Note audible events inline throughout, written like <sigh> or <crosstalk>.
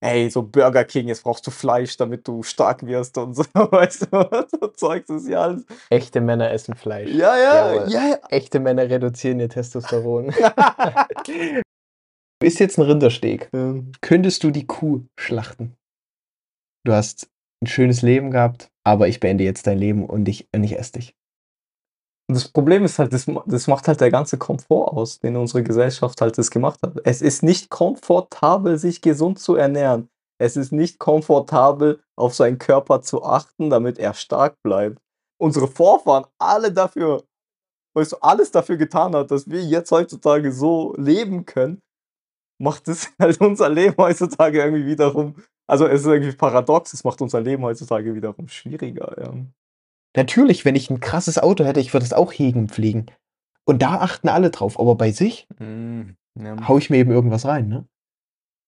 ey, so Burger King, jetzt brauchst du Fleisch, damit du stark wirst und so, <laughs> weißt du, so Zeug, das ist ja alles. Echte Männer essen Fleisch. Ja, ja, Jawohl. ja, ja. Echte Männer reduzieren ihr Testosteron. <laughs> Du isst jetzt ein Rindersteak. Ähm, Könntest du die Kuh schlachten? Du hast ein schönes Leben gehabt, aber ich beende jetzt dein Leben und ich, und ich esse dich. Und das Problem ist halt, das, das macht halt der ganze Komfort aus, den unsere Gesellschaft halt das gemacht hat. Es ist nicht komfortabel, sich gesund zu ernähren. Es ist nicht komfortabel, auf seinen Körper zu achten, damit er stark bleibt. Unsere Vorfahren alle dafür, weißt du, alles dafür getan hat, dass wir jetzt heutzutage so leben können, macht es <laughs> halt unser Leben heutzutage irgendwie wiederum, also es ist irgendwie paradox, es macht unser Leben heutzutage wiederum schwieriger. Ja. Natürlich, wenn ich ein krasses Auto hätte, ich würde es auch hegen, pflegen. Und da achten alle drauf. Aber bei sich Ja. hau ich mir eben irgendwas rein, ne?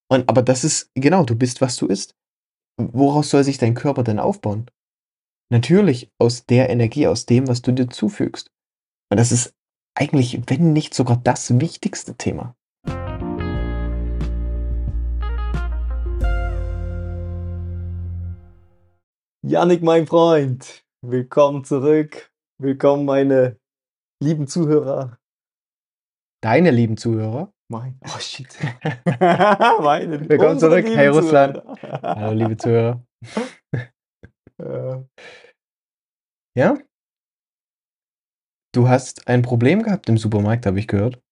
Und, aber das ist, genau, du bist, was du isst. Woraus soll sich dein Körper denn aufbauen? Natürlich aus der Energie, aus dem, was du dir zufügst. Und das ist eigentlich, wenn nicht sogar das wichtigste Thema. Janik, mein Freund, willkommen zurück. Willkommen, meine lieben Zuhörer. Deine lieben Zuhörer, Mein, oh shit. <laughs> meine, Willkommen zurück, hey Russland. Zuhörer. hallo liebe Zuhörer. <laughs> Äh, Ja? Du hast ein Problem gehabt im Supermarkt, habe ich gehört.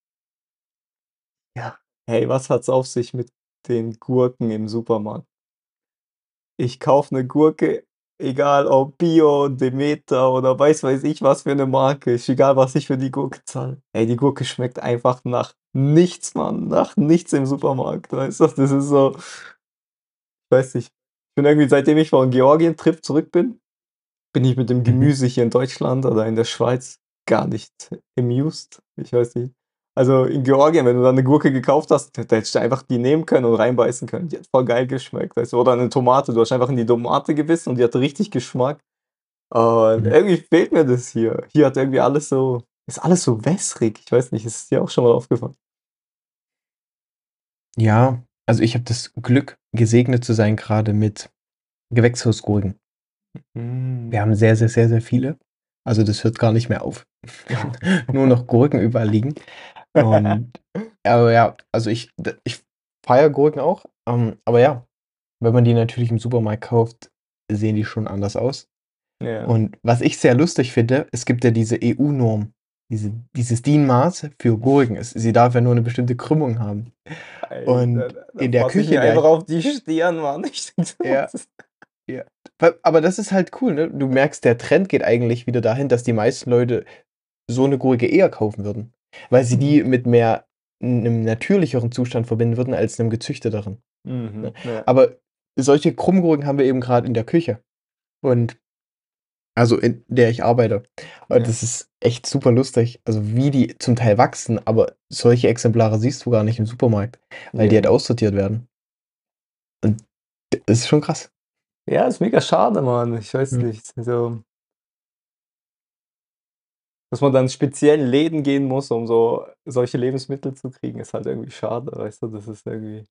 Hey, was hat's auf sich mit den Gurken im Supermarkt? Ich kaufe eine Gurke, egal ob Bio, Demeter oder weiß weiß ich was für eine Marke, ist egal, was ich für die Gurke zahle. Ey, die Gurke schmeckt einfach nach nichts, Mann, nach nichts im Supermarkt, weißt du? Das ist so, ich weiß nicht. Ich bin irgendwie, seitdem ich von Georgien-Trip zurück bin, bin ich mit dem Gemüse hier in Deutschland oder in der Schweiz gar nicht amused. Ich weiß nicht. Also in Georgien, wenn du da eine Gurke gekauft hast, da hättest du einfach die nehmen können und reinbeißen können. Die hat voll geil geschmeckt. Weißt du? Oder eine Tomate, du hast einfach in die Tomate gebissen und die hat richtig Geschmack. Und Mhm. irgendwie fehlt mir das hier. Hier hat irgendwie alles so, ist alles so wässrig. Ich weiß nicht, ist dir auch schon mal aufgefallen? Ja, also ich habe das Glück, gesegnet zu sein, gerade mit Gewächshausgurken. Wir haben sehr, sehr, sehr, sehr viele. Also das hört gar nicht mehr auf. <laughs> <laughs> Nur noch Gurken überall liegen. Und, aber ja, also ich, ich feiere Gurken auch. Ähm, aber ja, wenn man die natürlich im Supermarkt kauft, sehen die schon anders aus. Ja. Und was ich sehr lustig finde, es gibt ja diese EU-Norm, diese, dieses DIN-Maß für Gurken. Sie darf ja nur eine bestimmte Krümmung haben. und Alter, da- in der fass ich Küche, mir einfach auf die Stirn, Mann. <laughs> Ich denk so, Ja. Weil- Aber das ist halt cool, ne? Du merkst, der Trend geht eigentlich wieder dahin, dass die meisten Leute so eine Gurke eher kaufen würden. Weil sie die mit mehr einem natürlicheren Zustand verbinden würden als einem gezüchteteren. Mhm, ja. Aber solche Krummgurken haben wir eben gerade in der Küche. Und also in der ich arbeite. Und Ja. das ist echt super lustig. Also wie die zum Teil wachsen, aber solche Exemplare siehst du gar nicht im Supermarkt, weil die Ja. halt aussortiert werden. Und das ist schon krass. Ja, ist mega schade, Mann. Ich weiß Ja. nicht. Also, dass man dann in speziellen Läden gehen muss, um so solche Lebensmittel zu kriegen, ist halt irgendwie schade, weißt du? Das ist irgendwie. Ich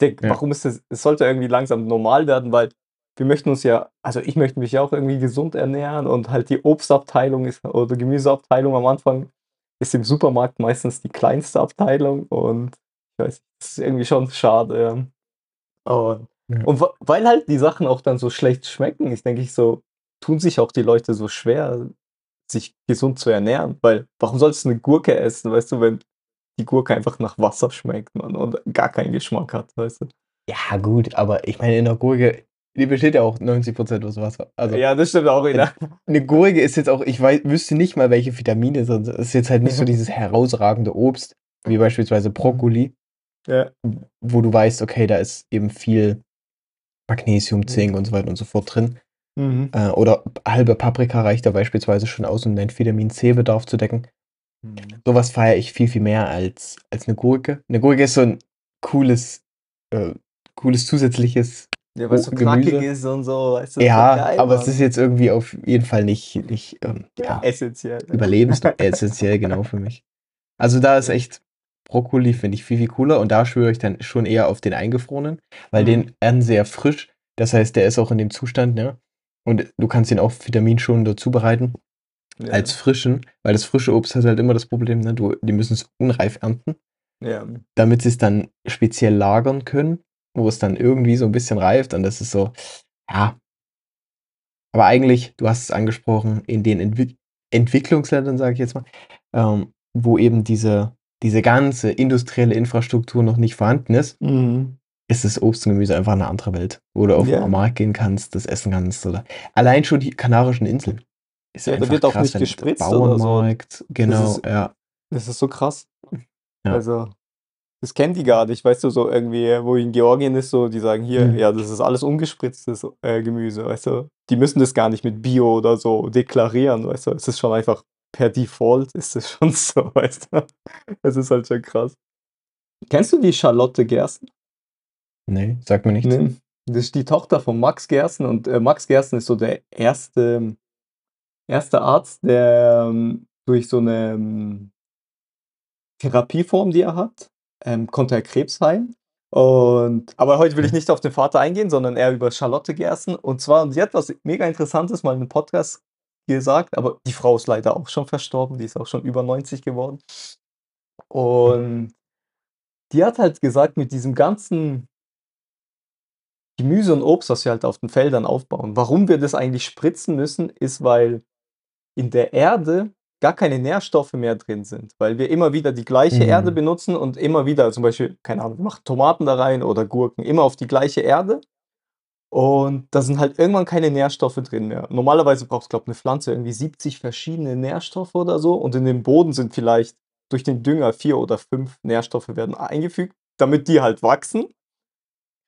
denke, Ja. warum ist das? Es sollte irgendwie langsam normal werden, weil wir möchten uns ja, also ich möchte mich ja auch irgendwie gesund ernähren und halt die Obstabteilung ist oder Gemüseabteilung am Anfang ist im Supermarkt meistens die kleinste Abteilung und ich weiß, das ist irgendwie schon schade, ja. Aber Ja. und weil halt die Sachen auch dann so schlecht schmecken, ist, denke ich so, tun sich auch die Leute so schwer, sich gesund zu ernähren. Weil, warum sollst du eine Gurke essen, weißt du, wenn die Gurke einfach nach Wasser schmeckt, man, und gar keinen Geschmack hat, weißt du? Ja, gut, aber ich meine, in der Gurke, die besteht ja auch 90% aus Wasser. Also ja, das stimmt auch wieder. eine Gurke ist jetzt auch, ich weiß, wüsste nicht mal, welche Vitamine sind. Es ist jetzt halt nicht so <laughs> dieses herausragende Obst, wie beispielsweise Brokkoli, Ja. wo du weißt, okay, da ist eben viel Magnesium, Zink und so weiter und so fort drin. Mhm. Äh, oder halbe Paprika reicht da beispielsweise schon aus, um deinen Vitamin C-Bedarf zu decken. Sowas feiere ich viel, viel mehr als, als eine Gurke. Eine Gurke ist so ein cooles, äh, cooles zusätzliches. Ja, weil es so Gemüse. knackig ist und so, weißt du? ja, geil, aber Mann. es ist jetzt irgendwie auf jeden Fall nicht, nicht ähm, ja, <laughs> essentiell. überlebensessentiell <laughs> genau für mich. Also da ist echt, Brokkoli finde ich viel, viel cooler und da schwöre ich dann schon eher auf den eingefrorenen, weil Mhm. den ernten ja frisch. Das heißt, der ist auch in dem Zustand, ne? Und du kannst ihn auch vitaminschonender zubereiten Ja. als frischen, weil das frische Obst hat halt immer das Problem, ne? Du, die müssen es unreif ernten, Ja. damit sie es dann speziell lagern können, wo es dann irgendwie so ein bisschen reift und das ist so, ja. Aber eigentlich, du hast es angesprochen, in den Entwi Entwicklungsländern, sage ich jetzt mal, ähm, wo eben diese, diese ganze industrielle Infrastruktur noch nicht vorhanden ist, Mhm. Ist das Obst und Gemüse einfach eine andere Welt, wo du auf Ja. den Markt gehen kannst, das essen kannst oder allein schon die Kanarischen Inseln. Ist Ja, da einfach wird auch krass, nicht wenn gespritzt oder so. Bauernmarkt, genau, ist- ja. Das ist so krass. Ja. Also, das kennen die gar nicht, weißt du, so irgendwie, wo in Georgien ist, so, die sagen hier, Mhm. ja, das ist alles ungespritztes äh, Gemüse, weißt du. Die müssen das gar nicht mit Bio oder so deklarieren, weißt du. Es ist schon einfach per Default ist es schon <laughs> so, weißt du. Es ist halt schon krass. Kennst du die Charlotte Gersten? Nee, sag mir nichts. Nee. Das ist die Tochter von Max Gersten und äh, Max Gersten ist so der erste, erste Arzt, der ähm, durch so eine ähm, Therapieform, die er hat, ähm, konnte er Krebs heilen. Und, aber heute will ich nicht auf den Vater eingehen, sondern eher über Charlotte Gersten. Und zwar, und sie hat was mega Interessantes mal in einem Podcast gesagt, aber die Frau ist leider auch schon verstorben, die ist auch schon über 90 geworden. Und die hat halt gesagt, mit diesem ganzen Gemüse und Obst, das wir halt auf den Feldern aufbauen, warum wir das eigentlich spritzen müssen, ist, weil in der Erde gar keine Nährstoffe mehr drin sind, weil wir immer wieder die gleiche Mhm. Erde benutzen und immer wieder, zum Beispiel, keine Ahnung, wir machen Tomaten da rein oder Gurken, immer auf die gleiche Erde. Und da sind halt irgendwann keine Nährstoffe drin mehr. Normalerweise braucht, glaube eine Pflanze irgendwie 70 verschiedene Nährstoffe oder so. Und in dem Boden sind vielleicht durch den Dünger vier oder fünf Nährstoffe werden eingefügt, damit die halt wachsen.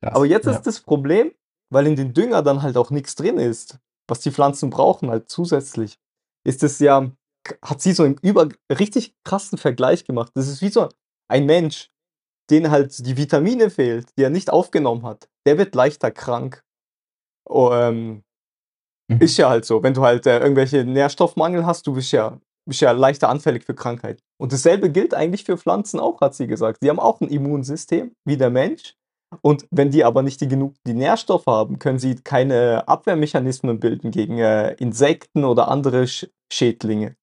Krass, Aber jetzt ja. ist das Problem, weil in den Dünger dann halt auch nichts drin ist, was die Pflanzen brauchen, halt zusätzlich, ist es ja, hat sie so einen über richtig krassen Vergleich gemacht. Das ist wie so ein Mensch, den halt die Vitamine fehlt, die er nicht aufgenommen hat. Der wird leichter krank. Oh, ähm, Mhm. ist ja halt so. Wenn du halt äh, irgendwelche Nährstoffmangel hast, du bist ja, bist ja leichter anfällig für Krankheit. Und dasselbe gilt eigentlich für Pflanzen auch, hat sie gesagt. Sie haben auch ein Immunsystem, wie der Mensch. Und wenn die aber nicht die genug die Nährstoffe haben, können sie keine Abwehrmechanismen bilden gegen äh, Insekten oder andere Sch Schädlinge.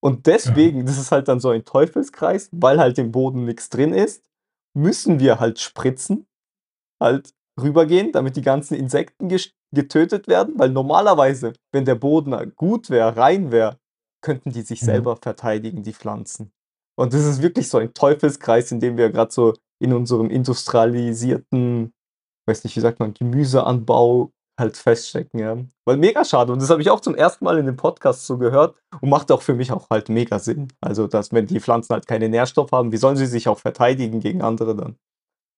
Und deswegen, das ist halt dann so ein Teufelskreis, weil halt im Boden nichts drin ist, müssen wir halt spritzen, halt rübergehen, damit die ganzen Insekten getötet werden, weil normalerweise, wenn der Boden gut wäre, rein wäre, könnten die sich Mhm. selber verteidigen, die Pflanzen. Und das ist wirklich so ein Teufelskreis, in dem wir gerade so in unserem industrialisierten, weiß nicht, wie sagt man, Gemüseanbau halt feststecken, ja. Weil mega schade. Und das habe ich auch zum ersten Mal in dem Podcast so gehört und macht auch für mich auch halt mega Sinn. Also, dass wenn die Pflanzen halt keine Nährstoffe haben, wie sollen sie sich auch verteidigen gegen andere dann?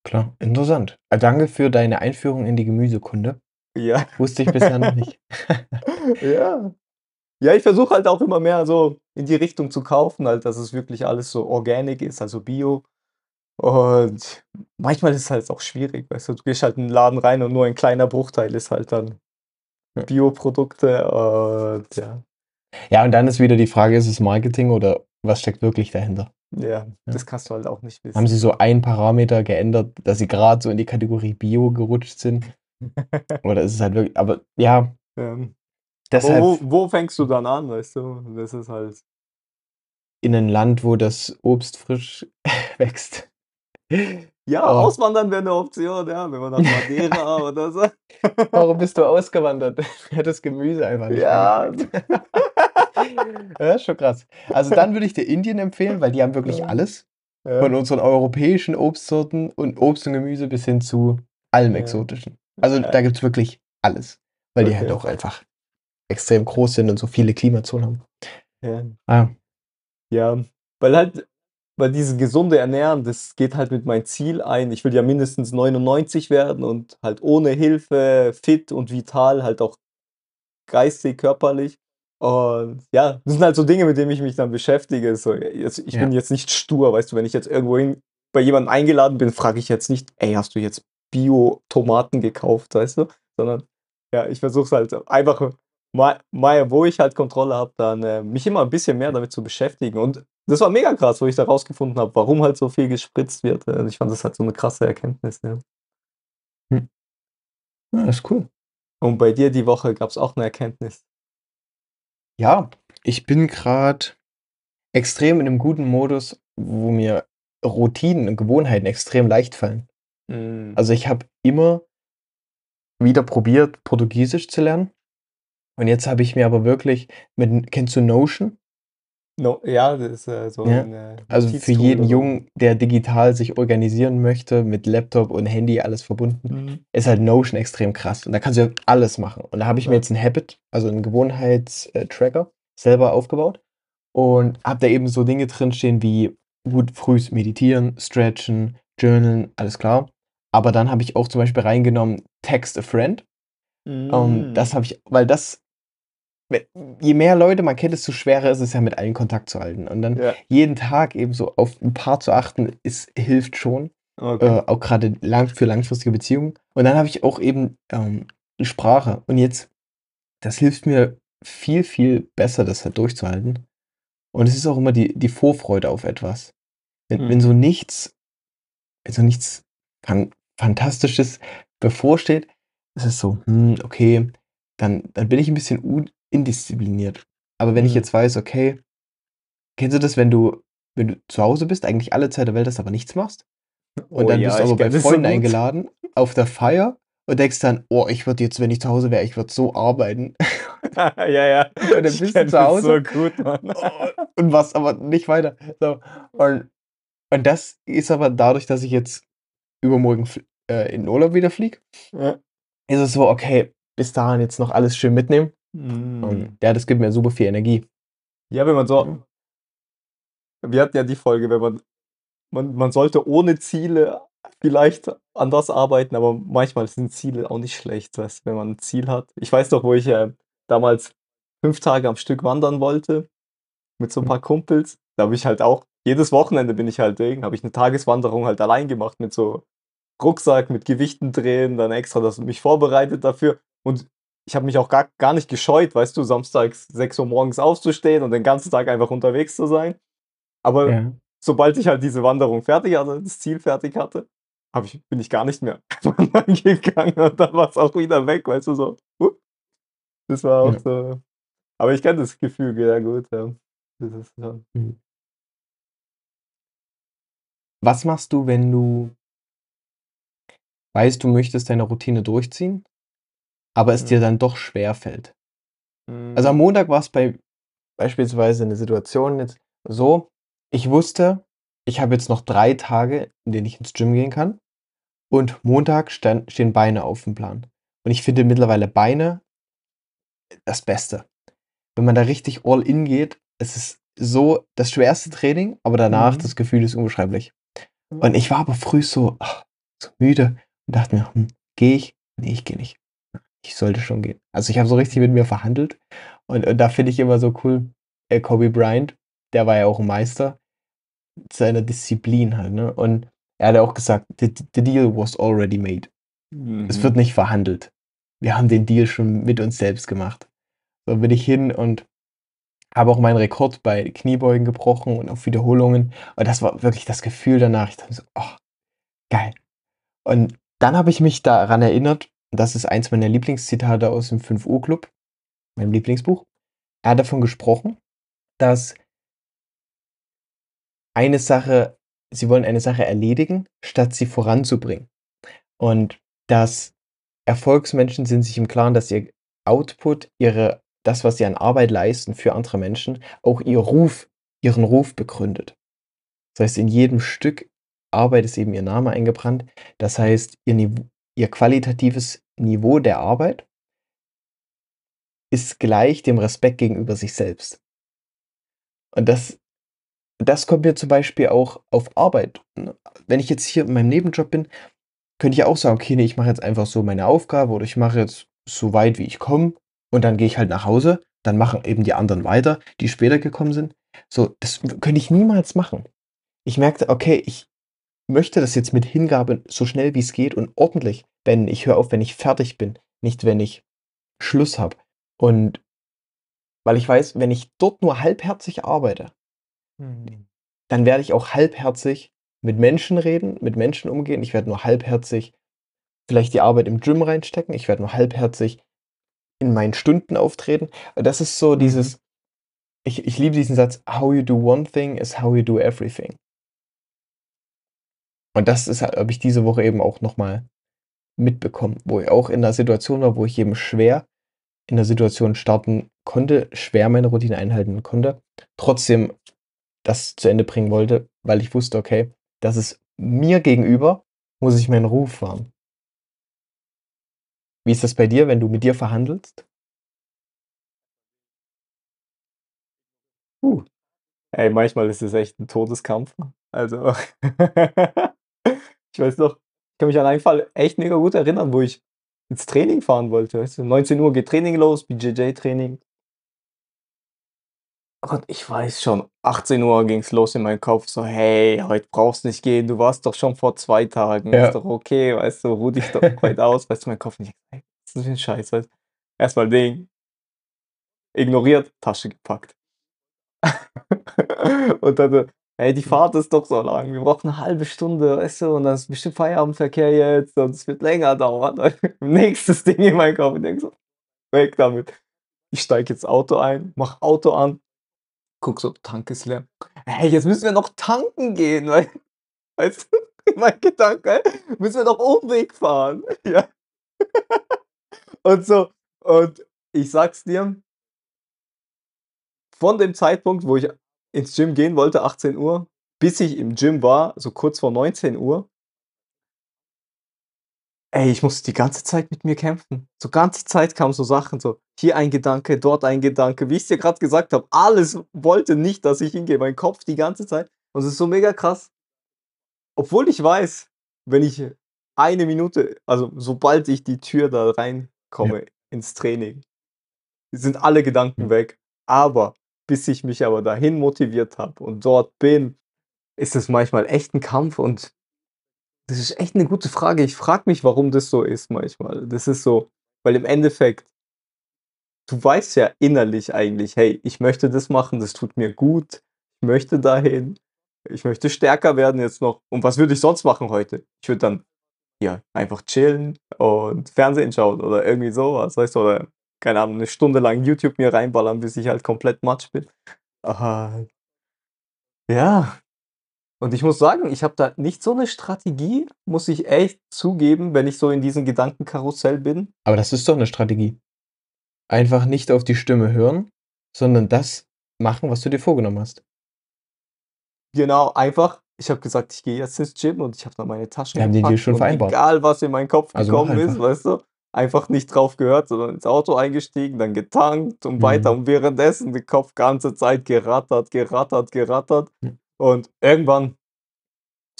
Klar, interessant. Äh, Danke für deine Einführung in die Gemüsekunde. Ja. Wusste ich bisher noch nicht. <laughs> Ja. Ja, ich versuche halt auch immer mehr so in die Richtung zu kaufen, halt, dass es wirklich alles so organic ist, also Bio. Und manchmal ist es halt auch schwierig, weißt du, du gehst halt in den Laden rein und nur ein kleiner Bruchteil ist halt dann Ja. Bioprodukte und ja, Ja, und dann ist wieder die Frage, ist es Marketing oder was steckt wirklich dahinter? ja, das kannst du halt auch nicht wissen. Haben sie so einen Parameter geändert, dass sie gerade so in die Kategorie Bio gerutscht sind? <laughs> Oder ist es halt wirklich, aber ja, Ähm, deshalb aber wo, wo fängst du dann an, weißt du? Das ist halt. in ein Land, wo das Obst frisch <laughs> wächst. Ja, Oh. auswandern wäre eine Option, ja, wenn man nach Madeira <laughs> oder so. Warum bist du ausgewandert? <laughs> Hat das Gemüse einfach nicht Ja. <laughs> ja, ist schon krass. Also dann würde ich dir Indien empfehlen, weil die haben wirklich alles. Ja. Von unseren europäischen Obstsorten und Obst und Gemüse bis hin zu allem Ja. Exotischen. Also Ja. da gibt es wirklich alles. Weil die Okay. halt auch einfach extrem groß sind und so viele Klimazonen haben. Ja. Ah, Ja, weil halt, weil dieses gesunde Ernähren, das geht halt mit meinem Ziel ein. Ich will ja mindestens 99 werden und halt ohne Hilfe fit und vital, halt auch geistig, körperlich. Und ja, das sind halt so Dinge, mit denen ich mich dann beschäftige. So, jetzt, ich Ja. bin jetzt nicht stur, weißt du, wenn ich jetzt irgendwohin bei jemandem eingeladen bin, frage ich jetzt nicht, ey, hast du jetzt Bio-Tomaten gekauft, weißt du? Sondern ja, ich versuche es halt einfach mal, mal, wo ich halt Kontrolle habe, dann äh, mich immer ein bisschen mehr damit zu beschäftigen. Und Das war mega krass, wo ich da rausgefunden habe, warum halt so viel gespritzt wird. Äh, ich fand das halt so 'ne krasse Erkenntnis, ja. Hm. Ja, ist cool. Und bei dir die Woche gab's auch 'ne Erkenntnis? Ja, ich bin grad extrem in 'nem guten Modus, wo mir Routinen und Gewohnheiten extrem leicht fallen. Mhm. Also, ich habe immer wieder probiert, Portugiesisch zu lernen. Und jetzt habe ich mir aber wirklich mit kennst du Notion? No ja, das ist, äh, so Ja, 'n, äh, also für jeden so. Jungen, der digital sich organisieren möchte, mit Laptop und Handy alles verbunden, Mhm. ist halt Notion extrem krass. Und da kannst du ja alles machen. Und da habe ich mir Ja. jetzt 'n Habit, also 'n Gewohnheits äh, selber aufgebaut und habe da eben so Dinge drinstehen wie gut frühs meditieren, stretchen, journalen, alles klar. Aber dann habe ich auch zum Beispiel reingenommen, text a friend. Ähm, das Hm. habe ich weil das je mehr Leute man kennt, desto schwerer ist es ja, mit allen Kontakt zu halten. Und dann Ja. jeden Tag eben so auf 'n paar zu achten, es hilft schon, Okay. äh, auch grade lang für langfristige Beziehungen. Und dann habe ich auch eben, ähm, Sprache. Und jetzt das hilft mir viel, viel besser, das halt durchzuhalten. Und es ist auch immer die die Vorfreude auf etwas. Wenn wenn Mhm. so nichts wenn so nichts Fan Fantastisches bevorsteht, ist es so: „Hm, okay“, dann dann bin ich 'n bisschen indiszipliniert. Aber wenn ich Mhm. jetzt weiß, okay kennst du das, wenn du wenn du zu Hause bist, eigentlich alle Zeit der Welt hast, aber nichts machst? Und Oh dann ja, bist du ich aber bei das so Freunden gut. eingeladen auf der Feier und denkst dann: „Oh, ich würde jetzt, wenn ich zu Hause wäre ich würde so arbeiten.“ <laughs> Ja, ja, <laughs> Und dann ich bist du zu das Hause so gut, Mann. oh, <laughs> und machst aber nicht weiter. So, und und das ist aber dadurch, dass ich jetzt übermorgen äh, in Urlaub wieder fliege Ja. ist es so: „Okay, bis dahin jetzt noch alles schön mitnehmen.“ Und Mhm. ja, das gibt mir super viel Energie. Ja, wenn man so Ja. wir hatten ja die Folge, wenn man man man sollte ohne Ziele vielleicht an was arbeiten, aber manchmal sind Ziele auch nicht schlecht, weißt du, wenn man 'n Ziel hat. Ich weiß noch, wo ich, äh, damals 5 Tage am Stück wandern wollte mit so 'n Hm. paar Kumpels. Da habe ich halt auch jedes Wochenende bin ich halt Ding habe ich 'ne Tageswanderung halt allein gemacht mit so Rucksack, mit Gewichten drehen, dann extra das mich vorbereitet dafür. Und ich habe mich auch gar gar nicht gescheut, weißt du, samstags 6:00 morgens aufzustehen und den ganzen Tag einfach unterwegs zu sein. Aber Ja. sobald ich halt diese Wanderung fertig hatte, das Ziel fertig hatte, ich bin ich gar nicht mehr <laughs> wandern gegangen und dann war's auch wieder weg, weißt du, so. Das war auch Ja. so aber ich kenne das Gefühl sehr gut, ja. Das ist ja Mhm. Was machst du, wenn du weißt, du möchtest deine Routine durchziehen, aber es dir Mhm. dann doch schwerfällt? Also, am Mhm. Montag war's bei beispielsweise 'ne Situation jetzt so, ich wusste, ich habe jetzt noch 3 Tage, in denen ich ins Gym gehen kann und Montag stand stehen Beine aufm Plan. Und ich finde mittlerweile Beine das Beste. Wenn man da richtig all in geht, es ist so das schwerste Training, aber danach Mhm. das Gefühl ist unbeschreiblich. Und ich war aber früh so ah, so müde und dachte mir: „Hm, gehe ich? Ne, ich gehe nicht. Ich sollte schon gehen.“ Also, ich habe so richtig mit mir verhandelt und und da finde ich immer so cool, äh, Kobe Bryant, der war ja auch 'n Meister seiner Disziplin halt, ne? Und er hat ja auch gesagt: „The the deal was already made.“ Es wird Mhm. nicht verhandelt. Wir haben den Deal schon mit uns selbst gemacht. So bin ich hin und habe auch meinen Rekord bei Kniebeugen gebrochen und auf Wiederholungen. Und das war wirklich das Gefühl danach. Ich dachte so: „Oh, geil.“ Und dann habe ich mich daran erinnert, das ist eins meiner Lieblingszitate aus dem Fünf-Uhr-Klub, meinem Lieblingsbuch. Er hat davon gesprochen, dass eine Sache sie wollen eine Sache erledigen, statt sie voranzubringen. Und dass Erfolgsmenschen sind sich im Klaren, dass ihr Output, ihre das, was sie an Arbeit leisten für andere Menschen, auch ihr Ruf ihren Ruf begründet. Das heißt, in jedem Stück Arbeit ist eben ihr Name eingebrannt. Das heißt, ihr Niv ihr qualitatives Niveau der Arbeit ist gleich dem Respekt gegenüber sich selbst. Und das das kommt mir zum Beispiel auch auf Arbeit, ne? Wenn ich jetzt hier in meinem Nebenjob bin, könnte ich auch sagen: „Okay, ne, ich mache jetzt einfach so meine Aufgabe oder ich mache jetzt so weit, wie ich komme und dann gehe ich halt nach Hause.“ Dann machen eben die anderen weiter, die später gekommen sind. So, das könnte ich niemals machen. Ich merkte: „Okay, ich möchte das jetzt mit Hingabe so schnell wie's geht und ordentlich beenden. Ich höre auf, wenn ich fertig bin, nicht wenn ich Schluss habe.“ Und weil ich weiß, wenn ich dort nur halbherzig arbeite, Mhm. Dann werde ich auch halbherzig mit Menschen reden, mit Menschen umgehen. Ich werde nur halbherzig vielleicht die Arbeit im Gym reinstecken. Ich werde nur halbherzig in meinen Stunden auftreten. Das ist so Mhm. dieses ich ich liebe diesen Satz: „How you do one thing is how you do everything.“ Und das habe ich diese Woche eben auch noch mal mitbekommen, wo ich auch in 'ner Situation war, wo ich eben schwer in der Situation starten konnte, schwer meine Routine einhalten konnte, trotzdem das zu Ende bringen wollte, weil ich wusste: „Okay, das ist mir gegenüber muss ich meinen Ruf wahren.“ Wie ist das bei dir, wenn du mit dir verhandelst? Uh. Ey, manchmal ist es echt 'n Todeskampf. Also, <laughs> ich weiß noch ich kann mich an einen Fall echt mega gut erinnern, wo ich ins Training fahren wollte, weißt du? 19:00 geht Training los, BJJ-Training. Und ich weiß schon, 18:00 ging's los in meinem Kopf so: „Hey, heute brauchst nicht gehen, du warst doch schon vor 2 Tagen. Ist Ja. doch okay, weißt du, ruh dich doch heute <laughs> aus.“ Weißt du, mein Kopf nicht: „Ey, was ist das für 'n Scheiß“, weißt erst mal Ding ignoriert, Tasche gepackt. <laughs> Und dann so: „Ey, die Fahrt ist doch so lang. Wir brauchen 'ne 1/2 Stunde, weißt du, und dann ist bestimmt Feierabendverkehr jetzt und es wird länger dauern.“ <laughs> Nächstes Ding in meinem Kopf. Ich denke so: „Weg damit.“ Ich steige ins Auto ein, mache Auto an, gucke so, Tank ist leer. „Hey, jetzt müssen wir noch tanken gehen“, wei <laughs> weißt du, <laughs> mein Gedanke: „Müssen wir noch Umweg fahren.“ Ja. Und so und ich sage es dir von dem Zeitpunkt, wo ich ins Gym gehen wollte, 18:00, bis ich im Gym war, so kurz vor 19:00 ey, ich musste die ganze Zeit mit mir kämpfen. So ganze Zeit kamen so Sachen, so hier ein Gedanke, dort ein Gedanke. Wie ich's dir grad gesagt habe, alles wollte nicht, dass ich hingehe, mein Kopf die ganze Zeit. Und es ist so mega krass. Obwohl ich weiß, wenn ich 1 Minute also, sobald ich die Tür da Ja. reinkomme ins Training, sind alle Gedanken Mhm. weg. Aber bis ich mich aber dahin motiviert habe und dort bin, ist es manchmal echt 'n Kampf und das ist echt 'ne gute Frage. Ich frage mich, warum das so ist manchmal. Das ist so weil im Endeffekt du weißt ja innerlich eigentlich: „Hey, ich möchte das machen, das tut mir gut. Ich möchte dahin. Ich möchte stärker werden jetzt noch.“ Und was würde ich sonst machen heute? Ich würde dann, ja, einfach chillen und Fernsehen schauen oder irgendwie so was, weißt du? Oder, keine Ahnung, 'ne Stunde lang YouTube mir reinballern, bis ich halt komplett Matsch bin. Aha. Ja. Und ich muss sagen, ich habe da nicht so 'ne Strategie, muss ich echt zugeben, wenn ich so in diesem Gedankenkarussell bin. Aber das ist doch 'ne Strategie. Einfach nicht auf die Stimme hören, sondern das machen, was du dir vorgenommen hast. Genau, einfach ich habe gesagt: „Ich gehe jetzt ins Gym“ und ich habe da meine Taschen Wir haben Deal gepackt schon vereinbart. egal, was in meinen Kopf Also, gekommen ist, weißt du? Einfach nicht drauf gehört, sondern ins Auto eingestiegen, dann getankt und weiter Mhm. und währenddessen den Kopf ganze Zeit gerattert, gerattert, gerattert. Hm. Und irgendwann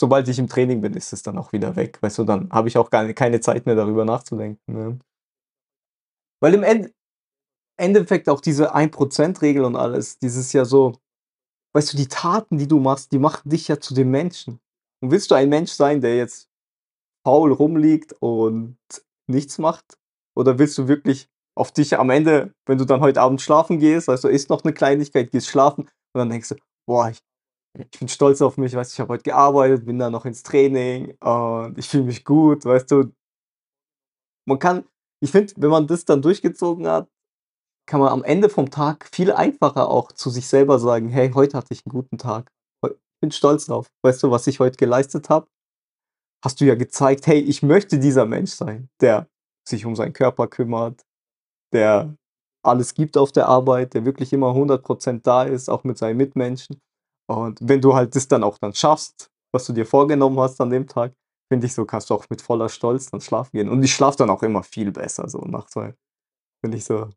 sobald ich im Training bin, ist es dann auch wieder weg, weißt du? Dann habe ich auch gar keine Zeit mehr, darüber nachzudenken, ne? Weil im End Endeffekt auch diese 1 %-Regel und alles, dieses ja so weißt du, die Taten, die du machst, die machen dich ja zu dem Menschen. Und willst du ein Mensch sein, der jetzt faul rumliegt und nichts macht? Oder willst du wirklich auf dich am Ende, wenn du dann heute Abend schlafen gehst, du, isst noch 'ne Kleinigkeit, gehst schlafen und dann denkst du: „Boah, ich ich bin stolz auf mich, weißt du, ich habe heute gearbeitet, bin dann noch ins Training und ich fühle mich gut“, weißt du? Man kann ich finde, wenn man das dann durchgezogen hat, kann man am Ende vom Tag viel einfacher auch zu sich selber sagen: „Hey, heute hatte ich 'n guten Tag. Heu bin stolz drauf. Weißt du, was ich heute geleistet habe? Hast du ja gezeigt: ‚Hey, ich möchte dieser Mensch sein, der sich um seinen Körper kümmert, der alles gibt auf der Arbeit, der wirklich immer 100 % da ist, auch mit seinen Mitmenschen.‘“ Und wenn du halt das dann auch dann schaffst, was du dir vorgenommen hast an dem Tag, finde ich so, kannst du auch mit voller Stolz dann schlafen gehen. Und ich schlafe dann auch immer viel besser so nachts, weil wenn ich so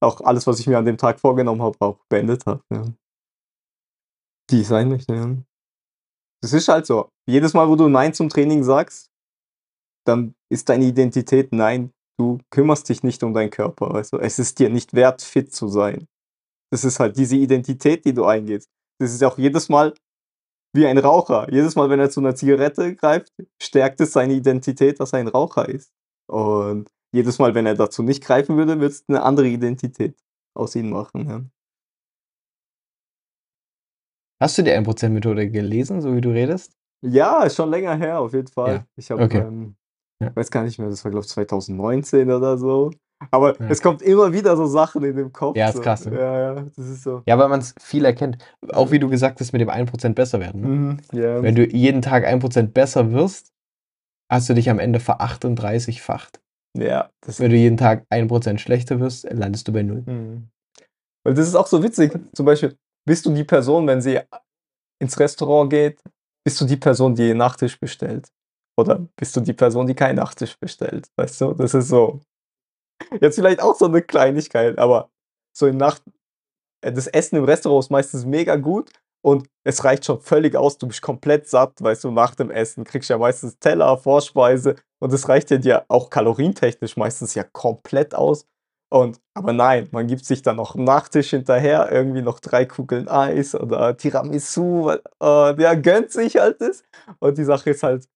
auch alles, was ich mir an dem Tag vorgenommen habe, auch beendet habe, ja. Die ich sein möchte, ja. Das ist halt so. Jedes Mal, wo du „Nein“ zum Training sagst, dann ist deine Identität „Nein“. Du kümmerst dich nicht um deinen Körper, du? Es ist dir nicht wert, fit zu sein. Das ist halt diese Identität, die du eingehst. Das ist auch jedes Mal wie ein Raucher. Jedes Mal, wenn er zu 'ner Zigarette greift, stärkt es seine Identität, dass er ein Raucher ist. Und jedes Mal, wenn er dazu nicht greifen würde, würde es 'ne andere Identität aus ihm machen. Hast du die 1%-Methode gelesen, so wie du redest? Ja, schon länger her, auf jeden Fall. Ja, Ich habe, okay. ähm Ja. weiß gar nicht mehr, das war, glaube ich, 2019 oder so. Aber Ja. es kommt immer wieder so Sachen in den Kopf, Ja, ist so. krass, ne? Ja, ja, das ist so. Ja, weil man's viel erkennt. Auch wie du gesagt hast, mit dem 1% besser werden, ne? Mhm, ja. Wenn du jeden Tag 1% besser wirst, hast du dich am Ende ver-38-facht. Ja, das Wenn du jeden Tag 1% schlechter wirst, landest du bei 0. Mhm. Weil das ist auch so witzig. Zum Beispiel, bist du die Person, wenn sie ins Restaurant geht, bist du die Person, die Nachtisch bestellt? Oder bist du die Person, die keinen Nachtisch bestellt? Weißt du? Das ist so. Jetzt vielleicht auch so eine Kleinigkeit, aber so in Nacht äh, das Essen im Restaurant ist meistens mega gut und es reicht schon völlig aus. Du bist komplett satt, weißt du, nach dem Essen kriegst ja meistens Teller, Vorspeise und es reicht ja dir auch kalorientechnisch meistens ja komplett aus. Und aber nein, man gibt sich dann noch 'n Nachtisch hinterher, irgendwie noch 3 Kugeln Eis oder Tiramisu, weil äh, ja, gönnt sich halt das. Und die Sache ist halt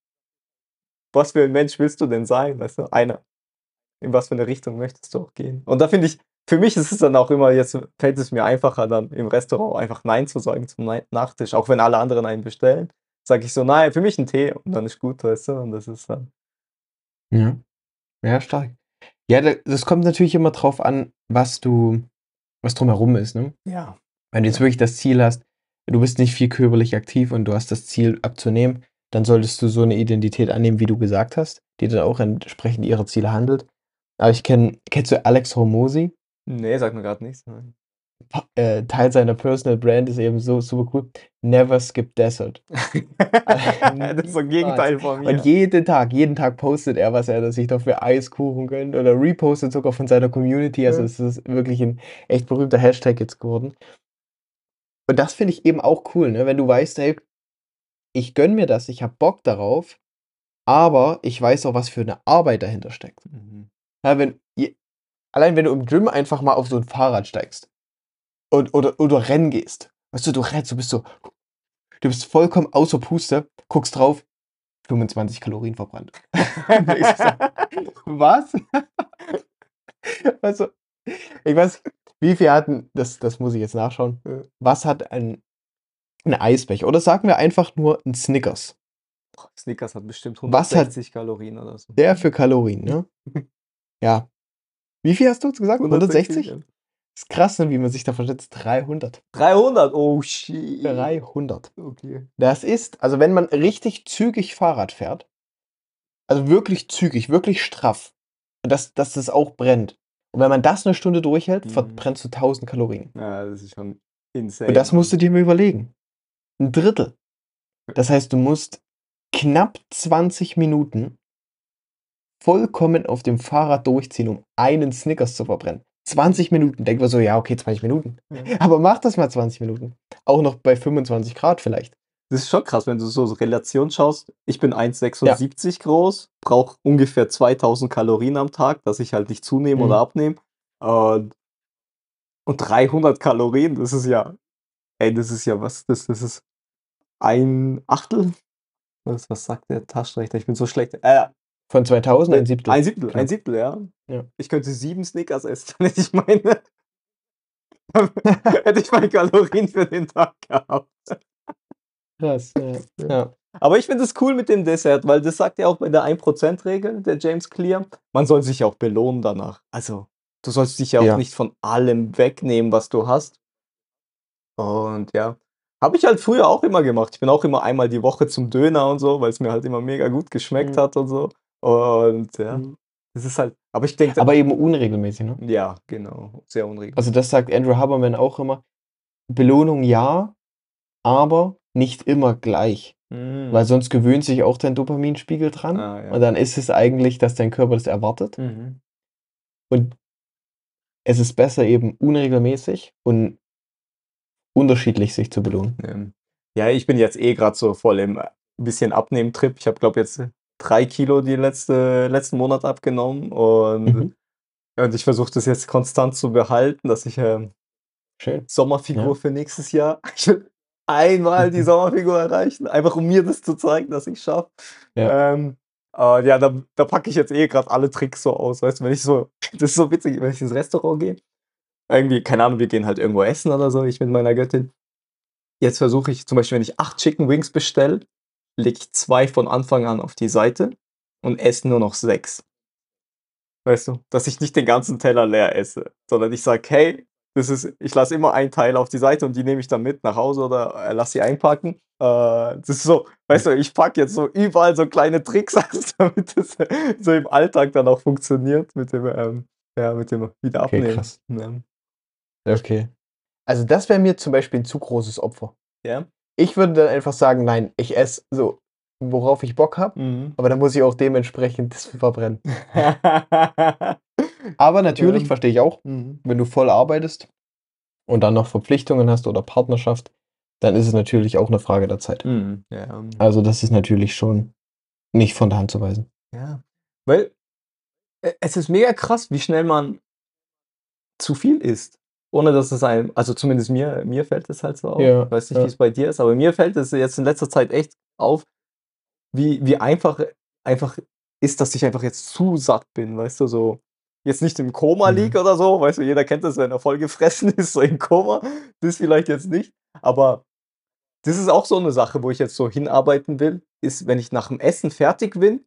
was für ein Mensch willst du denn sein, weißt du? Einer. In was für 'ne Richtung möchtest du auch gehen? Und da finde ich für mich ist es dann auch immer jetzt fällt es mir einfacher, dann im Restaurant einfach nein zu sagen zum Nachtisch, auch wenn alle anderen einen bestellen, sage ich so: „Nein, für mich 'n Tee“ und dann ist gut, weißt du? Und das ist dann Ja. Ja, stark. Ja, da das kommt natürlich immer drauf an, was du was drumherum ist, ne? Ja. Wenn du jetzt wirklich das Ziel hast, du bist nicht viel körperlich aktiv und du hast das Ziel abzunehmen, dann solltest du so 'ne Identität annehmen, wie du gesagt hast, die dann auch entsprechend ihrer Ziele handelt. Aber ich kenne kennst du Alex Hormozi? Ne, sagt mir grad nichts, nein. Äh, Teil seiner Personal Brand ist eben so super cool: „Never skip dessert.“ <laughs> Das ist so 'n Gegenteil von mir. Und jeden Tag jeden Tag postet er, was er sich da für Eiskuchen gönnt oder repostet sogar von seiner Community. Also, Ja. es ist wirklich 'n echt berühmter Hashtag jetzt geworden. Und das finde ich eben auch cool, ne, wenn du weißt: „Hey, ich gönne mir das, ich habe Bock darauf, aber ich weiß auch, was für 'ne Arbeit dahinter steckt.“ Mhm. Ja, wenn allein wenn du im Gym einfach mal auf so 'n Fahrrad steigst und oder oder rennen gehst. Weißt du, du rennst, du bist so du bist vollkommen außer Puste, guckst drauf, 25 Kalorien verbrannt. <laughs> „Was?“ <laughs> Also, ich weiß wie viel hatten das das muss ich jetzt nachschauen. Was hat ein 'n Eisbecher oder sagen wir einfach nur 'n Snickers. Snickers hat bestimmt Was hat 160 Kalorien oder so. der für Kalorien, ne? <laughs> Ja. Wie viel hast du gesagt? 160? 160, ja. Ist krass, ne, wie man sich da verschätzt. 300. 300? Oh shit. 300. Okay. Das ist also, wenn man richtig zügig Fahrrad fährt, also wirklich zügig, wirklich straff, dass dass das auch brennt. Und wenn man das 'ne Stunde durchhält, Mhm. verbrennst du 1000 Kalorien. Ja, das ist schon insane. Und das musst du dir mal überlegen. 'N Drittel. Das heißt, du musst knapp 20 Minuten vollkommen auf dem Fahrrad durchziehen, um einen Snickers zu verbrennen. 20 Minuten. Denkt man so: „Ja, okay, 20 Minuten.“ Ja. <laughs> Aber mach das mal 20 Minuten. Auch noch bei 25 Grad vielleicht. Das ist schon krass, wenn du so Relation schaust. Ich bin 1,76 groß, brauche ungefähr 2000 Kalorien am Tag, dass ich halt nicht zunehme Mhm. oder abnehme. Und und 300 Kalorien, das ist ja ey, das ist ja was? Das das ist 1/8? Was was sagt der Taschenrechner? Ich bin so schlecht. Äh, Von 2000 ein Siebtel. 1/7, Knapp. 1/7, ja. Ja. Ich könnte 7 Snickers essen, <laughs> wenn ich meine <laughs> hätte ich meine Kalorien für den Tag gehabt. Krass, ja. Ja. Aber ich finde es cool mit dem Dessert, weil das sagt ja auch bei der 1%-Regel, der James Clear, man soll sich ja auch belohnen danach. Also, du sollst dich ja auch Ja. nicht von allem wegnehmen, was du hast. Und ja, habe ich halt früher auch immer gemacht. Ich bin auch immer einmal die Woche zum Döner und so, weil's mir halt immer mega gut geschmeckt Mhm. hat und so. Und ja, Mhm. das ist halt aber ich denke Aber eben unregelmäßig, ne? Ja, genau, sehr unregelmäßig. Also, das sagt Andrew Haberman auch immer. Belohnung ja, aber nicht immer gleich. Mhm. Weil sonst gewöhnt sich auch dein Dopaminspiegel dran Ah, ja. und dann ist es eigentlich, dass dein Körper das erwartet. Mhm. Und es ist besser eben unregelmäßig und unterschiedlich sich zu belohnen. Ja, ich bin jetzt eh grad so voll im, äh, bisschen Abnehmen-Trip. Ich habe, glaube jetzt 3 Kilo die letzte letzten Monat abgenommen und Mhm. und ich versuche das jetzt konstant zu behalten, dass ich, Schön. Sommerfigur Ja. für nächstes Jahr. <laughs> Ich will einmal die. <laughs> Sommerfigur erreichen, einfach um mir das zu zeigen, dass ich's schaffe. Ja. Ähm, äh, ja, da da packe ich jetzt eh grad alle Tricks so aus, weißt du, wenn ich so <laughs> das ist so witzig, wenn ich ins Restaurant gehe, irgendwie, keine Ahnung, wir gehen halt irgendwo essen oder so, ich mit meiner Göttin. jetzt versuche ich zum Beispiel, wenn ich 8 Chicken Wings bestelle, lege ich 2 von Anfang an auf die Seite und esse nur noch 6. Weißt du? Dass ich nicht den ganzen Teller leer esse, sondern ich sage: „Hey, das ist ich lasse immer einen Teil auf die Seite und die nehme ich dann mit nach Hause oder, äh, lasse sie einpacken.“ Äh, das ist so weißt du, ich packe jetzt so überall so kleine Tricks <laughs> aus, damit das so im Alltag dann auch funktioniert mit dem, ähm ja, mit dem wieder Okay. Ja. Okay. Also, das wäre mir zum Beispiel 'n zu großes Opfer. Ja. Ich würde dann einfach sagen: „Nein, ich esse so, worauf ich Bock habe, Mhm. aber dann muss ich auch dementsprechend das verbrennen.“ <laughs> Aber natürlich, Ja. verstehe ich auch, Mhm. wenn du voll arbeitest und dann noch Verpflichtungen hast oder Partnerschaft, dann ist es natürlich auch 'ne Frage der Zeit. Mhm. Ja. Also, das ist natürlich schon nicht von der Hand zu weisen. Ja, weil e es ist mega krass, wie schnell man zu viel isst, ohne dass es einem also, zumindest mir mir fällt es halt so auf. Ja, Ich weiß nicht, ja. wie's bei dir ist, aber mir fällt es jetzt in letzter Zeit echt auf, wie wie einfach einfach ist, dass ich einfach jetzt zu satt bin, weißt du, so jetzt nicht im Koma liege Mhm. oder so, weißt du, jeder kennt das, wenn er voll gefressen <laughs> ist, so im Koma, das vielleicht jetzt nicht, aber das ist auch so 'ne Sache, wo ich jetzt so hinarbeiten will, ist, wenn ich nach'm Essen fertig bin,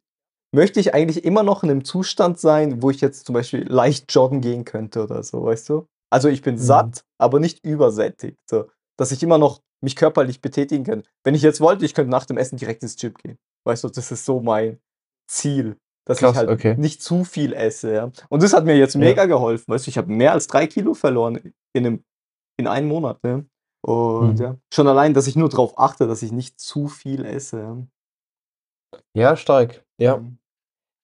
möchte ich eigentlich immer noch in 'nem Zustand sein, wo ich jetzt zum Beispiel leicht joggen gehen könnte oder so, weißt du? Also, ich bin Mhm. satt, aber nicht übersättigt, so, dass ich immer noch mich körperlich betätigen kann. Wenn ich jetzt wollte, ich könnte nach dem Essen direkt ins Gym gehen. Weißt du, das ist so mein Ziel, dass ich Krass, halt okay. nicht zu viel esse, ja. Und das hat mir jetzt Ja. mega geholfen, weißt du? Ich habe mehr als 3 Kilo verloren in 'nem in einem Monat, ja. Und Mhm. ja, schon allein, dass ich nur drauf achte, dass ich nicht zu viel esse, ja. Ja, stark. Ja. Mhm.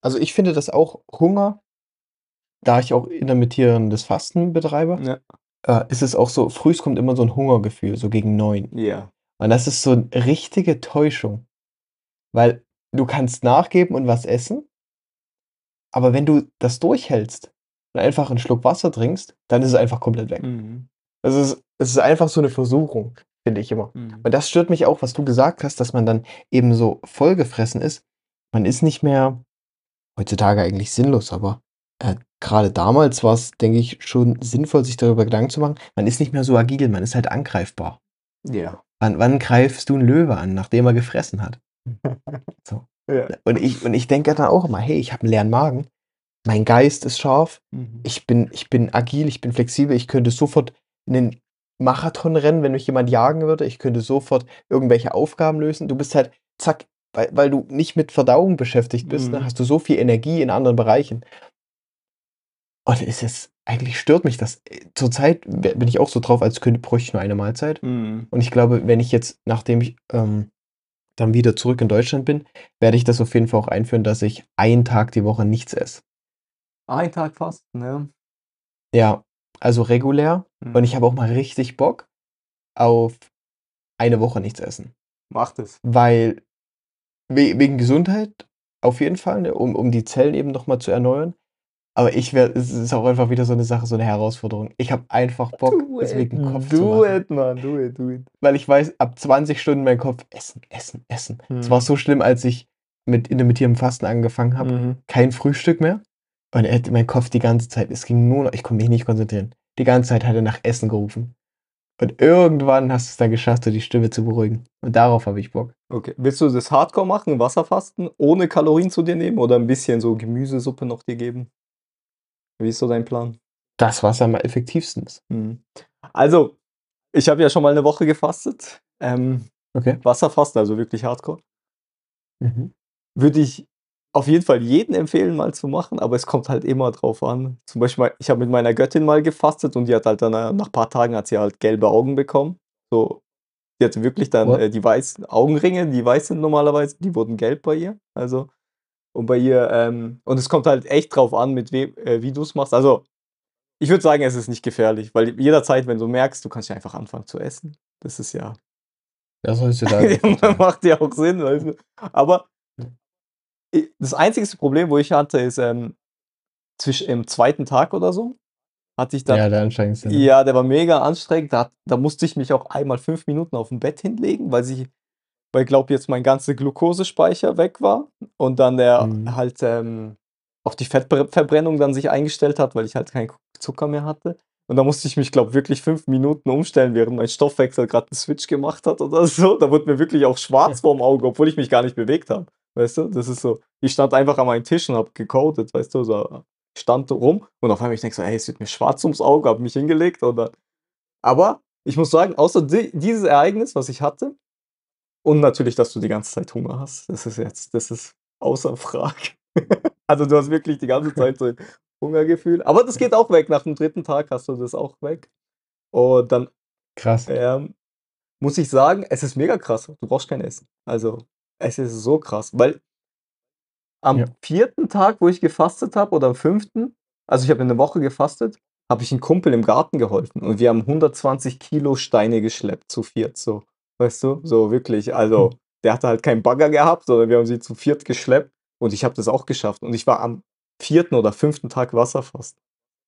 Also, ich finde das auch Hunger da ich auch intermittierendes Fasten betreibe, Ja. äh, ist es auch so, frühs kommt immer so 'n Hungergefühl, so gegen 9. Ja. Und das ist so 'n richtige Täuschung, weil du kannst nachgeben und was essen aber wenn du das durchhältst und einfach 'n Schluck Wasser trinkst, dann ist es einfach komplett weg. Mhm. Es ist es ist einfach so 'ne Versuchung, finde ich immer. Mhm. Und das stört mich auch, was du gesagt hast, dass man dann eben so vollgefressen ist. Man ist nicht mehr heutzutage eigentlich sinnlos, aber, äh, grade damals war's, denke ich, schon sinnvoll, sich darüber Gedanken zu machen. Man ist nicht mehr so agil, man ist halt angreifbar. Ja. Wann wann greifst du 'n Löwe an, nachdem er gefressen hat? <laughs> So. Ja. Und ich und ich denke dann auch immer: „Hey, ich habe 'n leeren Magen. Mein Geist ist scharf. Mhm. Ich bin ich bin agil, ich bin flexibel. Ich könnte sofort 'nen Marathon rennen, wenn mich jemand jagen würde. Ich könnte sofort irgendwelche Aufgaben lösen.“ Du bist halt zack, weil weil du nicht mit Verdauung beschäftigt bist, ne, Mhm. hast du so viel Energie in anderen Bereichen. Und es ist eigentlich stört mich das. Äh, zurzeit bin ich auch so drauf, als könnte bräuchte ich nur eine Mahlzeit. Mhm. Und ich glaube, wenn ich jetzt, nachdem ich, ähm, dann wieder zurück in Deutschland bin, werde ich das auf jeden Fall auch einführen, dass ich einen Tag die Woche nichts esse. Ein Tag Fasten, ja. Ja, also regulär. Und Mhm. ich habe auch mal richtig Bock auf eine Woche nichts essen. Mach das. Weil we wegen Gesundheit auf jeden Fall, ne, um um die Zellen eben noch mal zu erneuern. Aber ich werde es ist auch einfach wieder so 'ne Sache, so 'ne Herausforderung. Ich habe einfach Bock, Do es it, wegen Kopf zu do machen. it, man, do it, do it. Weil ich weiß, ab 20 Stunden mein Kopf: „Essen, essen, essen.“ Es war Mhm. so schlimm, als ich mit intermittierendem Fasten angefangen habe. Mhm. Kein Frühstück mehr. Und er mein Kopf die ganze Zeit es ging nur noch ich konnte mich nicht konzentrieren. Die ganze Zeit hat er nach Essen gerufen. Und irgendwann hast du's dann geschafft, so die Stimme zu beruhigen. Und darauf habe ich Bock. Okay. Willst du das Hardcore machen, Wasserfasten, ohne Kalorien zu dir nehmen oder 'n bisschen so Gemüsesuppe noch dir geben? Wie ist so dein Plan? Das, was am effektivsten ist. Mhm. Also, ich habe ja schon mal 'ne Woche gefastet. Ähm, Okay. Wasserfasten, also wirklich Hardcore. Mhm. Würde ich auf jeden Fall jedem empfehlen, mal zu machen, aber es kommt halt immer drauf an. Zum Beispiel ich habe mit meiner Göttin mal gefastet und die hat halt dann, äh nach paar Tagen hat sie halt gelbe Augen bekommen. So, die hatte wirklich dann, äh, die weißen Augenringe, die weiß sind normalerweise, die wurden gelb bei ihr. Also und bei ihr, ähm und es kommt halt echt drauf an, mit wem äh, wie du's machst. Also, ich würde sagen, es ist nicht gefährlich, weil jederzeit, wenn du merkst, du kannst ja einfach anfangen zu essen. Das ist ja Das heutzutage <laughs> ja, macht ja auch Sinn, weißt du? Aber i das einzigste Problem, wo ich hatte, ist, ähm, zwisch im 2. Tag oder so, hatte ich dann Ja, der anstrengendste, ne? ja, der war mega anstrengend. Da da musste ich mich auch einmal 5 Minuten aufm Bett hinlegen, weil sich weil glaube jetzt mein ganzer Glukosespeicher weg war und dann der Mhm. halt, ähm, auf die Fettbre Verbrennung dann sich eingestellt hat, weil ich halt keinen Zucker mehr hatte. Und da musste ich mich, glaube wirklich fünf Minuten umstellen, während mein Stoffwechsel gerade einen Switch gemacht hat oder <laughs> so. Da wurde mir wirklich auch schwarz <laughs> vorm Auge, obwohl ich mich gar nicht bewegt habe. Weißt du, das ist so. Ich stand einfach an meinem Tisch und habe gecodet, weißt du, so stand rum und auf einmal ich denke so, hey, es wird mir schwarz ums Auge, habe mich hingelegt oder. Aber ich muss sagen, außer di dieses Ereignis, was ich hatte, und natürlich, dass du die ganze Zeit Hunger hast, das ist jetzt, das ist außer Frage. <laughs> also du hast wirklich die ganze Zeit so ein Hungergefühl. Aber das geht auch weg. Nach dem dritten Tag hast du das auch weg. Und dann Krass. ähm, muss ich sagen, es ist mega krass. Du brauchst kein Essen. Also es ist so krass, weil am Ja. vierten Tag, wo ich gefastet habe, oder am fünften, also ich habe eine Woche gefastet, habe ich einem Kumpel im Garten geholfen und wir haben 120 Kilo Steine geschleppt, zu viert, so. Weißt du? So wirklich. Also, Hm. der hatte halt keinen Bagger gehabt, sondern wir haben sie zu viert geschleppt und ich habe das auch geschafft. Und ich war am vierten oder fünften Tag Wasserfast.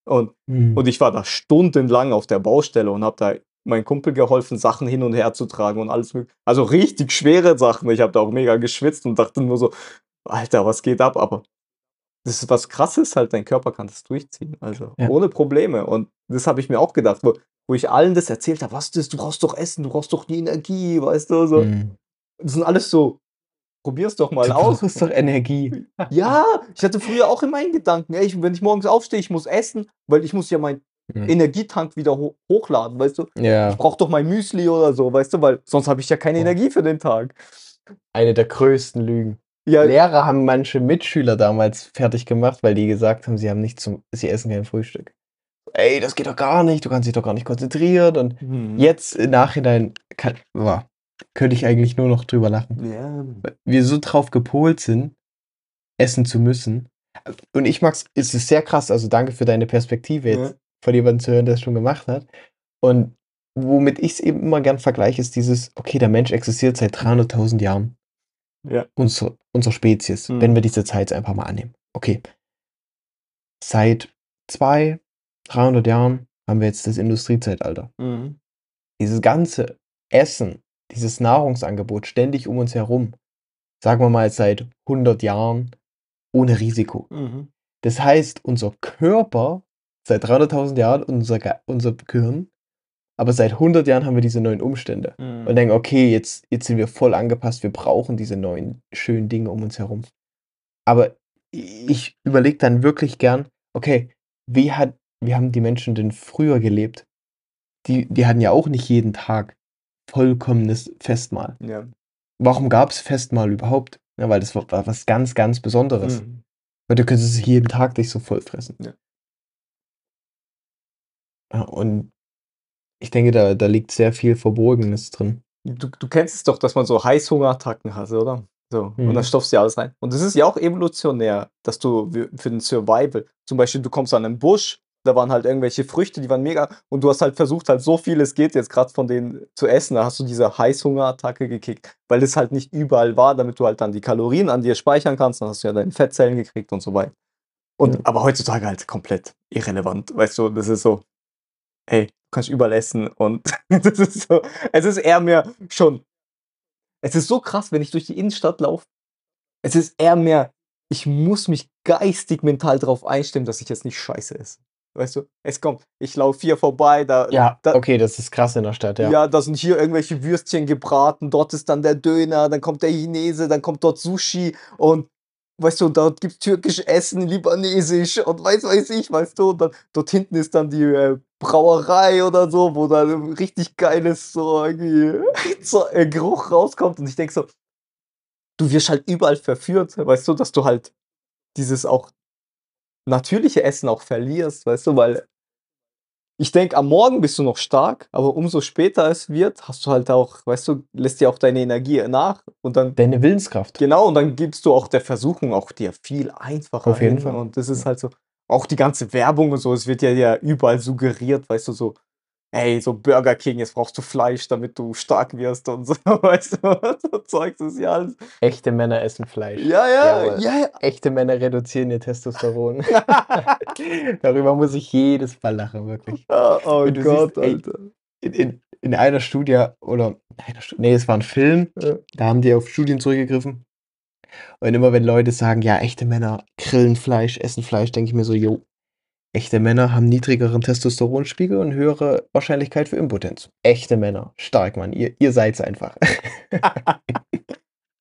Und, Mhm. und ich war da stundenlang auf der Baustelle und habe da meinem Kumpel geholfen, Sachen hin und her zu tragen und alles mögliche. Also richtig schwere Sachen. Ich habe da auch mega geschwitzt und dachte nur so, Alter, was geht ab? Aber das ist was krasses, halt, dein Körper kann das durchziehen. Also Ja. ohne Probleme. Und das habe ich mir auch gedacht, wo, ich allen das erzählt habe, was das, du brauchst doch Essen, du brauchst doch die Energie, weißt du, so. Mhm. Das sind alles so, probier's doch mal Du aus. brauchst doch Energie. <laughs> Ja, ich hatte früher auch in meinen Gedanken, ey, ich, wenn ich morgens aufstehe, ich muss essen, weil ich muss ja meinen Mhm. Energietank wieder ho hochladen, weißt du? Ich Ja, brauche doch mein Müsli oder so, weißt du, weil sonst habe ich ja keine Ja. Energie für den Tag. eine der größten Lügen. Ja, Lehrer haben manche Mitschüler damals fertig gemacht, weil die gesagt haben, sie haben nichts zum, sie essen kein Frühstück. Ey, das geht doch gar nicht, du kannst dich doch gar nicht konzentrieren. Und Hm. jetzt im Nachhinein kann, boah, könnte ich eigentlich nur noch drüber lachen. ja. Weil wir so drauf gepolt sind, essen zu müssen. Und ich mag's, es ist sehr krass, also danke für deine Perspektive jetzt, Ja. von jemandem zu hören, der es schon gemacht hat. Und womit ich es eben immer gern vergleiche, ist dieses, okay, der Mensch existiert seit 300.000 Jahren. Ja. Unsere, unsere Spezies, Mhm. wenn wir diese Zeit einfach mal annehmen. Okay. Seit zwei, 300 Jahren haben wir jetzt das Industriezeitalter. Mhm. Dieses ganze Essen, dieses Nahrungsangebot ständig um uns herum, sagen wir mal seit 100 Jahren, ohne Risiko. Mhm. Das heißt, unser Körper seit 300.000 Jahren, unser, Ge- unser Gehirn, aber seit 100 Jahren haben wir diese neuen Umstände Mhm. und denken, okay, jetzt, jetzt sind wir voll angepasst, wir brauchen diese neuen schönen Dinge um uns herum. Aber ich überlege dann wirklich gern, okay, wie, hat, wie haben die Menschen denn früher gelebt? Die, die hatten ja auch nicht jeden Tag vollkommenes Festmahl. Ja. Warum gab es Festmahl überhaupt? Ja, weil das war, war was ganz, ganz Besonderes. Mhm. Weil du könntest es jeden Tag dich so voll fressen. Ja. Ja, und ich denke, da, da liegt sehr viel Verborgenes drin. Du, du kennst es doch, dass man so Heißhungerattacken hat, oder? So. Und Mhm. dann stopfst du ja alles rein. Und das ist ja auch evolutionär, dass du für den Survival, zum Beispiel, du kommst an einen Busch, da waren halt irgendwelche Früchte, die waren mega, und du hast halt versucht, halt so viel es geht, jetzt gerade von denen zu essen, da hast du diese Heißhungerattacke gekickt, weil es halt nicht überall war, damit du halt dann die Kalorien an dir speichern kannst, dann hast du ja deine Fettzellen gekriegt und so weiter. Und Ja. aber heutzutage halt komplett irrelevant, weißt du, das ist so, ey, du kannst überall essen und <laughs> das ist so, es ist eher mehr schon, es ist so krass, wenn ich durch die Innenstadt laufe, es ist eher mehr, ich muss mich geistig mental darauf einstellen, dass ich jetzt nicht scheiße esse. Weißt du, es kommt, ich laufe hier vorbei, da, Ja, da, okay, das ist krass in der Stadt, ja. ja. da sind hier irgendwelche Würstchen gebraten, dort ist dann der Döner, dann kommt der Chinese, dann kommt dort Sushi und weißt du, dort gibt es türkisch Essen, libanesisch und weiß weiß ich, weißt du, und dann, dort hinten ist dann die äh, Brauerei oder so, wo dann richtig geiles so irgendwie <laughs> so, äh, Geruch rauskommt und ich denke so, du wirst halt überall verführt, weißt du, dass du halt dieses auch natürliche Essen auch verlierst, weißt du, weil ich denke, am Morgen bist du noch stark, aber umso später es wird, hast du halt auch, weißt du, lässt dir auch deine Energie nach und dann, Deine Willenskraft. genau, und dann gibst du auch der Versuchung auch dir viel einfacher Auf jeden. Fall. Und das ist halt so, auch die ganze Werbung und so, es wird ja, ja überall suggeriert, weißt du, so, ey, so Burger King, jetzt brauchst du Fleisch, damit du stark wirst und <laughs> so, weißt du, so Zeugs ist ja alles. Echte Männer essen Fleisch. Ja, ja, Jawohl. ja, Echte Männer reduzieren ihr Testosteron. <laughs> <laughs> Darüber muss ich jedes Mal lachen, wirklich. ja. Oh du Gott, siehst, ey, Alter. In, in, in einer Studie, oder, in einer Studie, nee, es war ein Film, Ja. da haben die auf Studien zurückgegriffen. Und immer wenn Leute sagen, ja, echte Männer grillen Fleisch, essen Fleisch, denke ich mir so, jo, Echte Männer haben niedrigeren Testosteronspiegel und höhere Wahrscheinlichkeit für Impotenz. Echte Männer. Stark, Mann. Ihr, ihr seid's einfach. <laughs>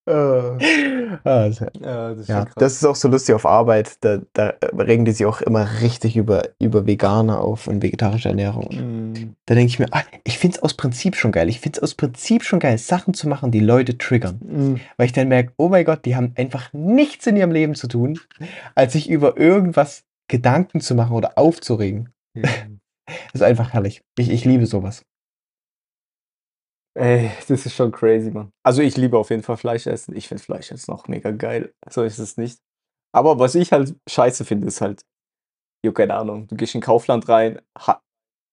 Also, ja, das ist ja, das ist auch so lustig auf Arbeit. Da, da regen die sich auch immer richtig über, über Veganer auf und vegetarische Ernährung. Mhm. Da denke ich mir, ah, ich finde es aus Prinzip schon geil. Ich finde es aus Prinzip schon geil, Sachen zu machen, die Leute triggern. Mhm. Weil ich dann merke, oh mein Gott, die haben einfach nichts in ihrem Leben zu tun, als sich über irgendwas Gedanken zu machen oder aufzuregen. Mhm. Das <laughs> ist einfach herrlich. Ich, ich liebe sowas. Ey, das ist schon crazy, Mann. Also ich liebe auf jeden Fall Fleisch essen. Ich finde Fleisch jetzt noch mega geil. So ist es nicht. Aber was ich halt scheiße finde, ist halt, jo, keine Ahnung, du gehst in Kaufland rein, ha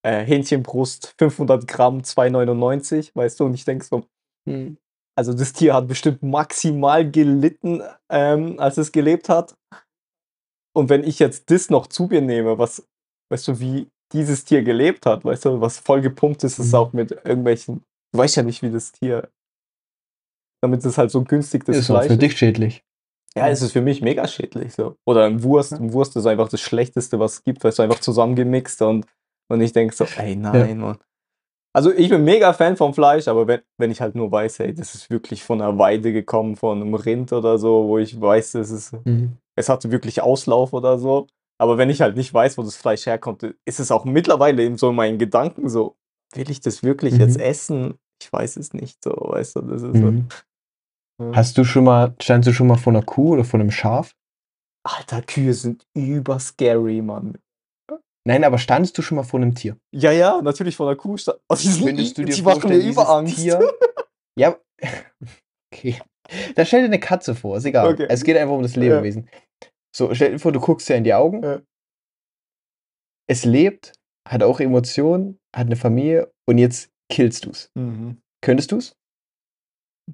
äh, Hähnchenbrust, 500 Gramm, 2,99, weißt du, und ich denke so, hm, also das Tier hat bestimmt maximal gelitten, ähm, als es gelebt hat. Und wenn ich jetzt das noch zu mir nehme, was, weißt du, wie dieses Tier gelebt hat, weißt du, was voll gepumpt ist, ist Mhm. auch mit irgendwelchen, du weißt ja nicht, wie das Tier, damit es halt so günstig das ist Fleisch für ist. dich schädlich. Ja, es ist für mich mega schädlich. So. Oder ein Wurst. Ein Wurst ist einfach das Schlechteste, was es gibt, weil es einfach zusammengemixt und, und ich denke so, ey, nein, Mann. Also ich bin mega Fan vom Fleisch, aber wenn, wenn ich halt nur weiß, hey, das ist wirklich von einer Weide gekommen, von einem Rind oder so, wo ich weiß, das ist, Mhm. Es hatte wirklich Auslauf oder so. Aber wenn ich halt nicht weiß, wo das Fleisch herkommt, ist es auch mittlerweile eben so in meinen Gedanken so, will ich das wirklich jetzt Mhm. essen? Ich weiß es nicht so, weißt du, das ist Mhm. so. ja. Hast du schon mal, standst du schon mal vor einer Kuh oder vor einem Schaf? Alter, Kühe sind über scary, Mann. Nein, aber standest du schon mal vor einem Tier? Ja, ja, natürlich von der Kuh. Oh, die sind, Könntest du dir die machen mir vorstellen, über dieses Angst. Tier- Ja, <laughs> okay. Da stell dir eine Katze vor, ist egal. Okay. Es geht einfach um das Lebewesen. So, stell dir vor, du guckst dir in die Augen. Ja. Es lebt, hat auch Emotionen, hat eine Familie und jetzt killst du es. Mhm. Könntest du es?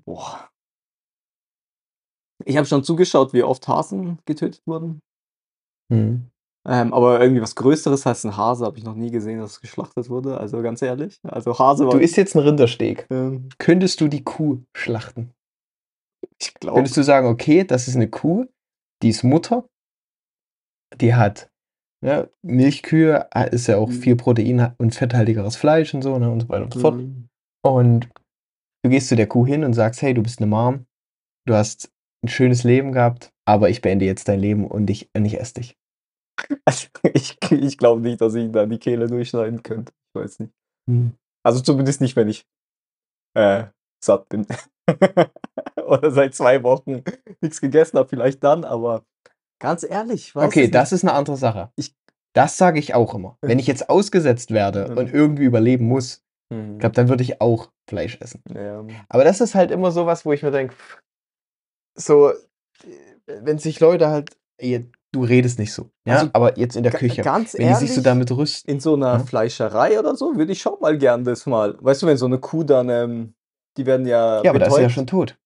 Boah. Ich habe schon zugeschaut, wie oft Hasen getötet wurden. Mhm. Ähm, aber irgendwie was Größeres als ein Hase habe ich noch nie gesehen, dass es geschlachtet wurde. Also ganz ehrlich. Also Hase war. Du isst jetzt einen Rindersteak. ähm, Könntest du die Kuh schlachten? Ich glaube. Könntest du sagen, okay, das ist eine Kuh, die ist Mutter, die hat ja, Milchkühe, ist ja auch Mhm. viel Protein und fetthaltigeres Fleisch und so ne, und so weiter und so fort. Mhm. Und du gehst zu der Kuh hin und sagst, hey, du bist eine Mom, du hast ein schönes Leben gehabt, aber ich beende jetzt dein Leben und ich, und ich esse dich. Also, <laughs> ich ich glaube nicht, dass ich da die Kehle durchschneiden könnte. Ich weiß nicht. Also zumindest nicht, wenn ich äh, satt bin. <laughs> <laughs> Oder seit zwei Wochen nichts gegessen habe, vielleicht dann, aber ganz ehrlich, Okay, das ist eine andere Sache. Ich- das sage ich auch immer. Wenn ich jetzt ausgesetzt werde Mhm. und irgendwie überleben muss, ich glaube, dann würde ich auch Fleisch essen. ja. Aber das ist halt immer sowas, wo ich mir denke, so, wenn sich Leute halt, du redest nicht so, ja, Also, aber jetzt in der Küche, Ganz wenn die ehrlich, sich so damit rüsten, in so einer Ja. Fleischerei oder so, würde ich schon mal gern das mal. Weißt du, wenn so eine Kuh dann, ähm, die werden ja. ja, aber das ist ja schon tot.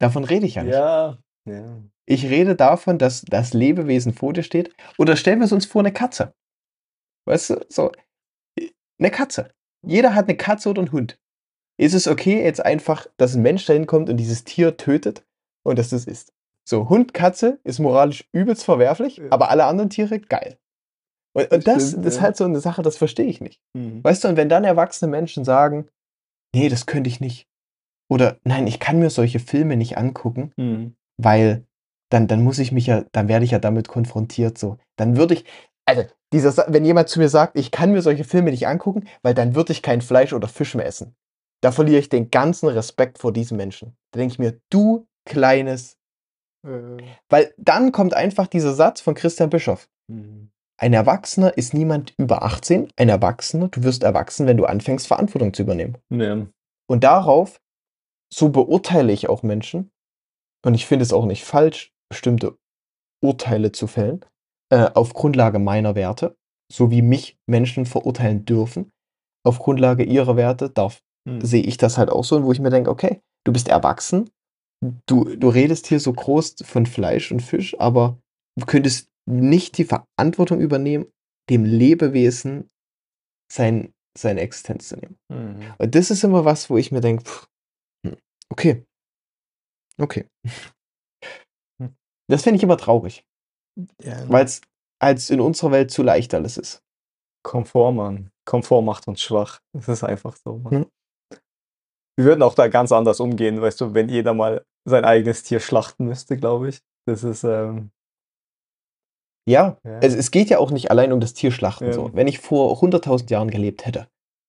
Davon rede ich ja nicht. Ja. ja. Ich rede davon, dass das Lebewesen vor dir steht. Oder stellen wir es uns vor, eine Katze. Weißt du, so, eine Katze. Jeder hat eine Katze oder einen Hund. Ist es okay, jetzt einfach, dass ein Mensch dahin kommt und dieses Tier tötet und dass das ist? So, Hund, Katze ist moralisch übelst verwerflich, Ja. aber alle anderen Tiere geil. Und, und das, Stimmt, das ist ja. halt so eine Sache, das verstehe ich nicht. Mhm. Weißt du, und wenn dann erwachsene Menschen sagen, nee, das könnte ich nicht. Oder nein, ich kann mir solche Filme nicht angucken, Mhm. weil dann, dann muss ich mich ja, dann werde ich ja damit konfrontiert so. Dann würde ich, also dieser, wenn jemand zu mir sagt, ich kann mir solche Filme nicht angucken, weil dann würde ich kein Fleisch oder Fisch mehr essen. Da verliere ich den ganzen Respekt vor diesem Menschen. Da denke ich mir, du kleines, Äh, weil dann kommt einfach dieser Satz von Christian Bischoff. mhm. Ein Erwachsener ist niemand über 18. Ein Erwachsener, du wirst erwachsen, wenn du anfängst, Verantwortung zu übernehmen. Ja. Und darauf, so beurteile ich auch Menschen. Und ich finde es auch nicht falsch, bestimmte Urteile zu fällen, äh, auf Grundlage meiner Werte, so wie mich Menschen verurteilen dürfen. Auf Grundlage ihrer Werte darf, Mhm. sehe ich das halt auch so, wo ich mir denke, okay, du bist erwachsen, du, du redest hier so groß von Fleisch und Fisch, aber du könntest nicht die Verantwortung übernehmen, dem Lebewesen sein, seine Existenz zu nehmen. Mhm. Und das ist immer was, wo ich mir denke, okay. Okay. Hm. Das finde ich immer traurig. Ja. Weil es, als in unserer Welt zu leicht alles ist. Komfort, Mann. Komfort macht uns schwach. Das ist einfach so, Mann. Hm. Wir würden auch da ganz anders umgehen, weißt du, wenn jeder mal sein eigenes Tier schlachten müsste, glaube ich. Das ist, ähm, Ja, ja. es, es geht ja auch nicht allein um das Tierschlachten. Ja. So. Wenn ich vor 100.000 Jahren gelebt hätte,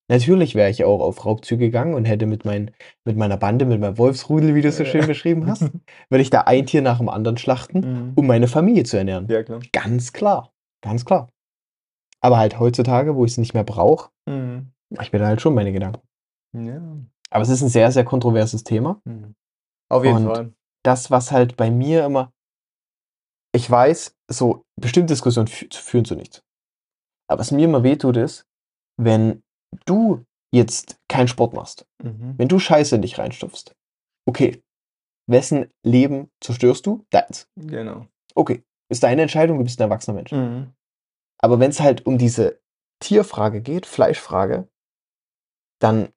natürlich wäre ich auch auf Raubzüge gegangen und hätte mit, mein, mit meiner Bande, mit meinem Wolfsrudel, wie du es so schön beschrieben hast, <laughs> würde ich da ein Tier nach dem anderen schlachten, Mhm. um meine Familie zu ernähren. Ja, klar. Ganz klar, ganz klar. Aber halt heutzutage, wo ich es nicht mehr brauche, Mhm. ich mir da halt schon meine Gedanken. Ja. Aber es ist ein sehr, sehr kontroverses Thema. Mhm. Auf jeden Und- Fall. das, was halt bei mir immer, ich weiß, so bestimmte Diskussionen fü führen zu nichts. Aber was mir immer wehtut, ist, wenn du jetzt keinen Sport machst, Mhm. wenn du Scheiße in dich reinstopfst, okay, wessen Leben zerstörst du? Deins. Genau. Okay, ist deine Entscheidung, du bist ein erwachsener Mensch. Mhm. Aber wenn es halt um diese Tierfrage geht, Fleischfrage, dann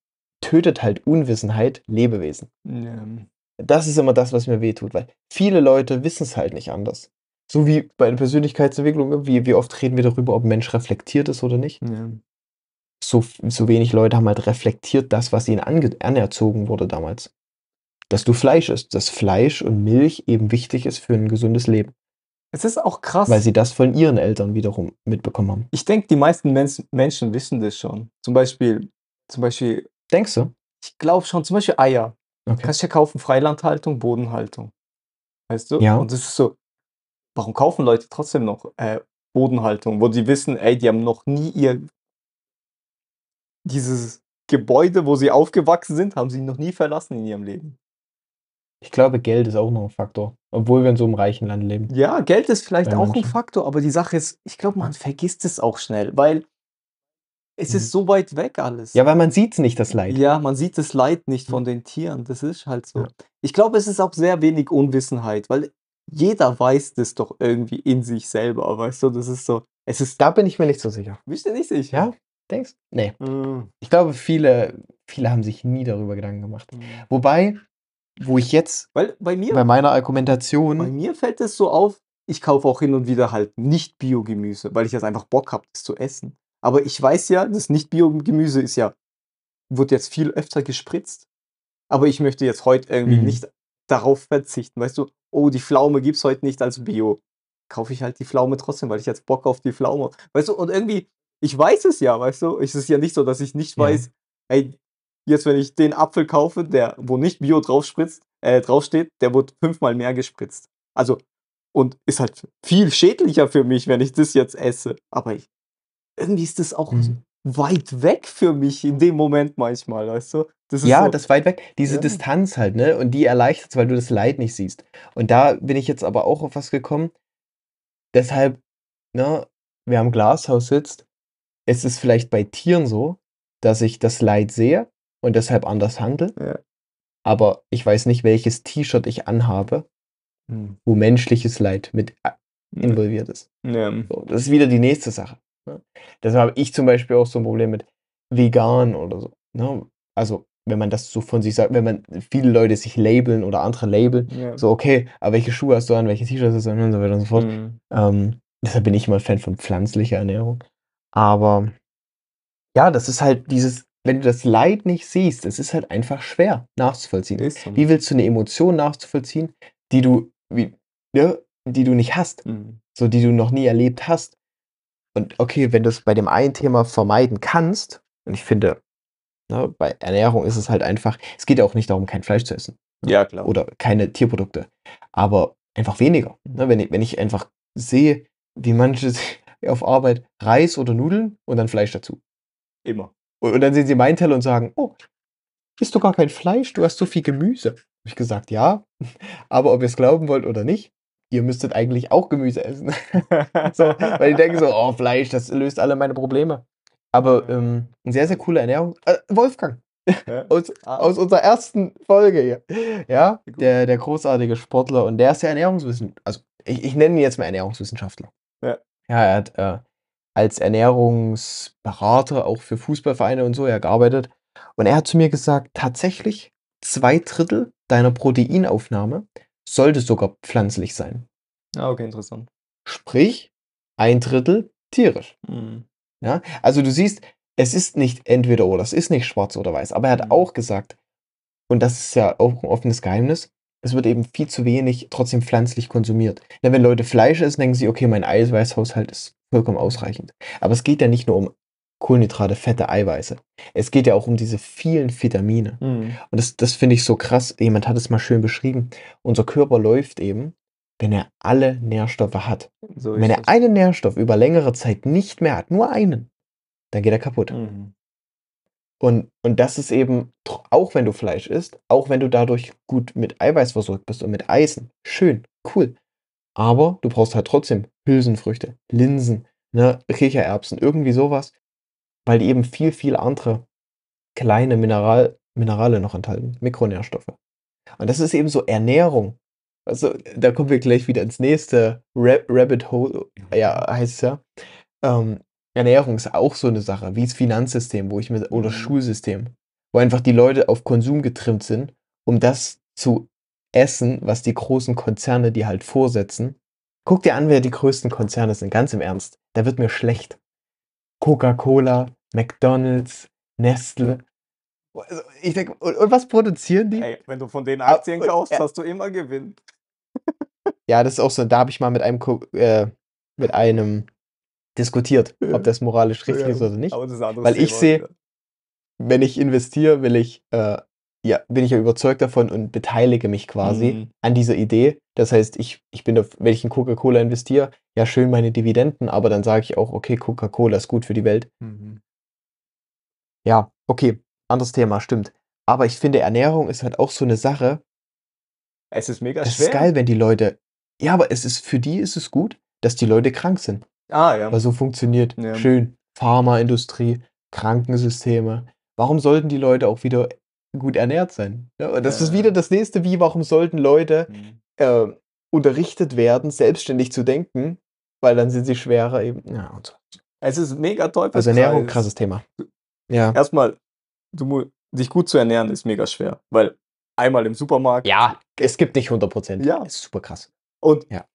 tötet halt Unwissenheit Lebewesen. Ja. Das ist immer das, was mir wehtut, weil viele Leute wissen es halt nicht anders. So wie bei der Persönlichkeitsentwicklung, wie, wie oft reden wir darüber, ob ein Mensch reflektiert ist oder nicht. Ja. So, so wenig Leute haben halt reflektiert das, was ihnen anerzogen wurde damals. Dass du Fleisch isst, dass Fleisch und Milch eben wichtig ist für ein gesundes Leben, Es ist auch krass. weil sie das von ihren Eltern wiederum mitbekommen haben. ich denke, die meisten Mens Menschen wissen das schon. Zum Beispiel, zum Beispiel, Denkst du? ich glaube schon, zum Beispiel Eier. Okay. Kannst du ja kaufen, Freilandhaltung, Bodenhaltung. Weißt du? Ja. Und das ist so, warum kaufen Leute trotzdem noch äh, Bodenhaltung, wo sie wissen, ey, die haben noch nie ihr dieses Gebäude, wo sie aufgewachsen sind, haben sie noch nie verlassen in ihrem Leben. Ich glaube, Geld ist auch noch ein Faktor, obwohl wir in so einem reichen Land leben. Ja, Geld ist vielleicht Bei auch ein manchen. Faktor, aber die Sache ist, ich glaube, man vergisst es auch schnell, weil es Mhm. ist so weit weg alles. Ja, weil man sieht nicht, das Leid. Ja, man sieht das Leid nicht Mhm. von den Tieren. Das ist halt so. Ja. Ich glaube, es ist auch sehr wenig Unwissenheit, weil jeder weiß das doch irgendwie in sich selber, weißt du? Das ist so. Es ist. Da bin ich mir nicht so sicher. Bist du nicht sicher? Ja? Denkst? Nee. Mhm. Ich glaube, viele, viele haben sich nie darüber Gedanken gemacht. Mhm. Wobei, wo ich jetzt Weil bei mir, bei meiner bei Argumentation, mir fällt es so auf, ich kaufe auch hin und wieder halt nicht Biogemüse, weil ich jetzt einfach Bock habe, das zu essen. Aber ich weiß ja, das Nicht-Biogemüse ist ja, wird jetzt viel öfter gespritzt. Aber ich möchte jetzt heute irgendwie Mhm. nicht darauf verzichten. Weißt du, oh, die Pflaume gibt es heute nicht als Bio. Kaufe ich halt die Pflaume trotzdem, weil ich jetzt Bock auf die Pflaume habe. Weißt du, und irgendwie, ich weiß es ja, weißt du, es ist ja nicht so, dass ich nicht Ja. weiß, ey, jetzt wenn ich den Apfel kaufe, der, wo nicht Bio drauf spritzt, äh, draufsteht, der wird fünfmal mehr gespritzt. Also, und ist halt viel schädlicher für mich, wenn ich das jetzt esse. Aber ich, irgendwie ist das auch Mhm. weit weg für mich in dem Moment manchmal, weißt du? Das ja, so, das weit weg, diese Ja. Distanz halt, ne? Und die erleichtert weil du das Leid nicht siehst. Und da bin ich jetzt aber auch auf was gekommen. Deshalb, ne, wer am Glashaus sitzt, es ist vielleicht bei Tieren so, dass ich das Leid sehe und deshalb anders handle. Ja. Aber ich weiß nicht, welches T-Shirt ich anhabe, Hm. wo menschliches Leid mit involviert ist. Ja. So, das ist wieder die nächste Sache. Ne? Deshalb habe ich zum Beispiel auch so ein Problem mit vegan oder so. Ne? Also, wenn man das so von sich sagt, wenn man viele Leute sich labeln oder andere labeln, Ja. so, okay, aber welche Schuhe hast du an, welche T-Shirts hast du an und so weiter und so fort. Hm. Ähm, deshalb bin ich immer ein Fan von pflanzlicher Ernährung. Aber ja, das ist halt dieses, wenn du das Leid nicht siehst, es ist halt einfach schwer nachzuvollziehen. Ist so. Wie willst du eine Emotion nachzuvollziehen, die du, wie, ja, die du nicht hast? Hm. so die du noch nie erlebt hast. Und okay, wenn du es bei dem einen Thema vermeiden kannst, und ich finde, ne, bei Ernährung ist es halt einfach, es geht ja auch nicht darum, kein Fleisch zu essen Ja, klar. oder keine Tierprodukte, aber einfach weniger. Ne, wenn, ich, wenn ich einfach sehe, wie manche <laughs> auf Arbeit Reis oder Nudeln und dann Fleisch dazu. Immer. Und, und dann sehen sie meinen Teller und sagen, oh, isst du gar kein Fleisch, du hast so viel Gemüse. Habe ich gesagt, ja, <laughs> aber ob ihr es glauben wollt oder nicht, ihr müsstet eigentlich auch Gemüse essen. <laughs> so, weil die denken so, oh, Fleisch, das löst alle meine Probleme. Aber ähm, eine sehr, sehr coole Ernährung. Äh, Wolfgang, <laughs> aus, Ah. aus unserer ersten Folge hier. Ja, der, der großartige Sportler und der ist ja Ernährungswissenschaftler. Also, ich, ich nenne ihn jetzt mal Ernährungswissenschaftler. Ja. Er hat äh, als Ernährungsberater auch für Fußballvereine und so ja gearbeitet. Und er hat zu mir gesagt, tatsächlich zwei Drittel deiner Proteinaufnahme sollte sogar pflanzlich sein. Ah, okay, interessant. Sprich, ein Drittel tierisch. Mhm. Ja? Also du siehst, es ist nicht entweder oder, es ist nicht schwarz oder weiß. Aber er hat Mhm. auch gesagt, und das ist ja auch ein offenes Geheimnis, es wird eben viel zu wenig trotzdem pflanzlich konsumiert. Denn wenn Leute Fleisch essen, denken sie, okay, mein Eiweißhaushalt ist vollkommen ausreichend. Aber es geht ja nicht nur um Kohlenhydrate, Fette, Eiweiße. Es geht ja auch um diese vielen Vitamine. Mhm. Und das, das finde ich so krass. Jemand hat es mal schön beschrieben. Unser Körper läuft eben, wenn er alle Nährstoffe hat. So wenn er es. einen Nährstoff über längere Zeit nicht mehr hat, nur einen, dann geht er kaputt. Mhm. Und, und das ist eben, auch wenn du Fleisch isst, auch wenn du dadurch gut mit Eiweiß versorgt bist und mit Eisen, schön, cool. Aber du brauchst halt trotzdem Hülsenfrüchte, Linsen, ne, Kichererbsen, irgendwie sowas, weil die eben viel, viel andere kleine Mineral, Minerale noch enthalten, Mikronährstoffe. Und das ist eben so Ernährung. Also, da kommen wir gleich wieder ins nächste Ra Rabbit Hole, ja, heißt es ja. Ähm, Ernährung ist auch so eine Sache, wie das Finanzsystem, wo ich mir, oder Mhm. Schulsystem, wo einfach die Leute auf Konsum getrimmt sind, um das zu essen, was die großen Konzerne dir halt vorsetzen. Guck dir an, wer die größten Konzerne sind, ganz im Ernst. Da wird mir schlecht. Coca-Cola, McDonalds, Nestle. Also ich denke, und, und was produzieren die? Ey, wenn du von den Ah, Aktien kaufst, ja. hast du immer Gewinn. Ja, das ist auch so, da habe ich mal mit einem, äh, mit einem diskutiert, ob das moralisch richtig Ja, ist oder nicht. Aber das ist Weil ich sehe-. Wenn ich investiere, will ich, äh, ja, bin ich ja überzeugt davon und beteilige mich quasi Mhm. an dieser Idee. Das heißt, ich, ich bin auf, wenn ich in Coca-Cola investiere, ja, schön meine Dividenden, aber dann sage ich auch, okay, Coca-Cola ist gut für die Welt. Mhm. Ja, okay, anderes Thema, stimmt. Aber ich finde, Ernährung ist halt auch so eine Sache, Es ist mega es schwer. ist geil, wenn die Leute, ja, aber es ist, für die ist es gut, dass die Leute krank sind. Ah, ja. Weil so funktioniert Ja. schön Pharmaindustrie, Krankensysteme. Warum sollten die Leute auch wieder gut ernährt sein? Ja, das Ja. ist wieder das nächste, wie, warum sollten Leute Mhm. äh, unterrichtet werden, selbstständig zu denken, weil dann sind sie schwerer eben. Ja, und so. Es ist mega Teufels. Also Ernährung, krasses Thema. Ja. Erstmal, du, dich gut zu ernähren ist mega schwer, weil einmal im Supermarkt Ja, es gibt nicht 100%. Ja. Ist super krass. und Ja.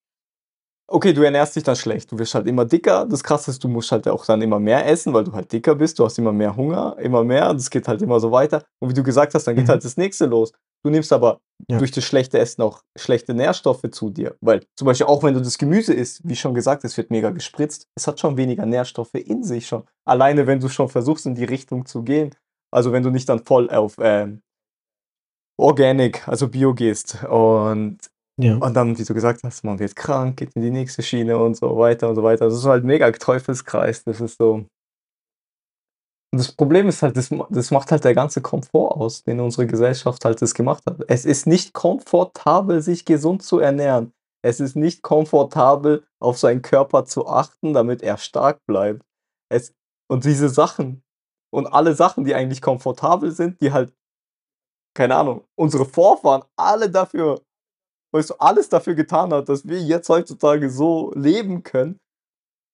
Okay, du ernährst dich dann schlecht, du wirst halt immer dicker. Das Krasse ist, du musst halt auch dann immer mehr essen, weil du halt dicker bist, du hast immer mehr Hunger, immer mehr, das geht halt immer so weiter. Und wie du gesagt hast, dann geht Mhm. halt das nächste los. Du nimmst aber Ja. durch das schlechte Essen auch schlechte Nährstoffe zu dir, weil zum Beispiel auch wenn du das Gemüse isst, wie schon gesagt, es wird mega gespritzt, es hat schon weniger Nährstoffe in sich schon. Alleine wenn du schon versuchst, in die Richtung zu gehen, also wenn du nicht dann voll auf ähm, Organic, also Bio gehst und Ja. und dann, wie du gesagt hast, man wird krank, geht in die nächste Schiene und so weiter und so weiter. Das ist halt mega Teufelskreis. Das ist so. Und das Problem ist halt, das, das macht halt der ganze Komfort aus, den unsere Gesellschaft halt das gemacht hat. Es ist nicht komfortabel, sich gesund zu ernähren. Es ist nicht komfortabel, auf seinen Körper zu achten, damit er stark bleibt. Es, und diese Sachen und alle Sachen, die eigentlich komfortabel sind, die halt, keine Ahnung, unsere Vorfahren alle dafür weißt du, alles dafür getan hat, dass wir jetzt heutzutage so leben können,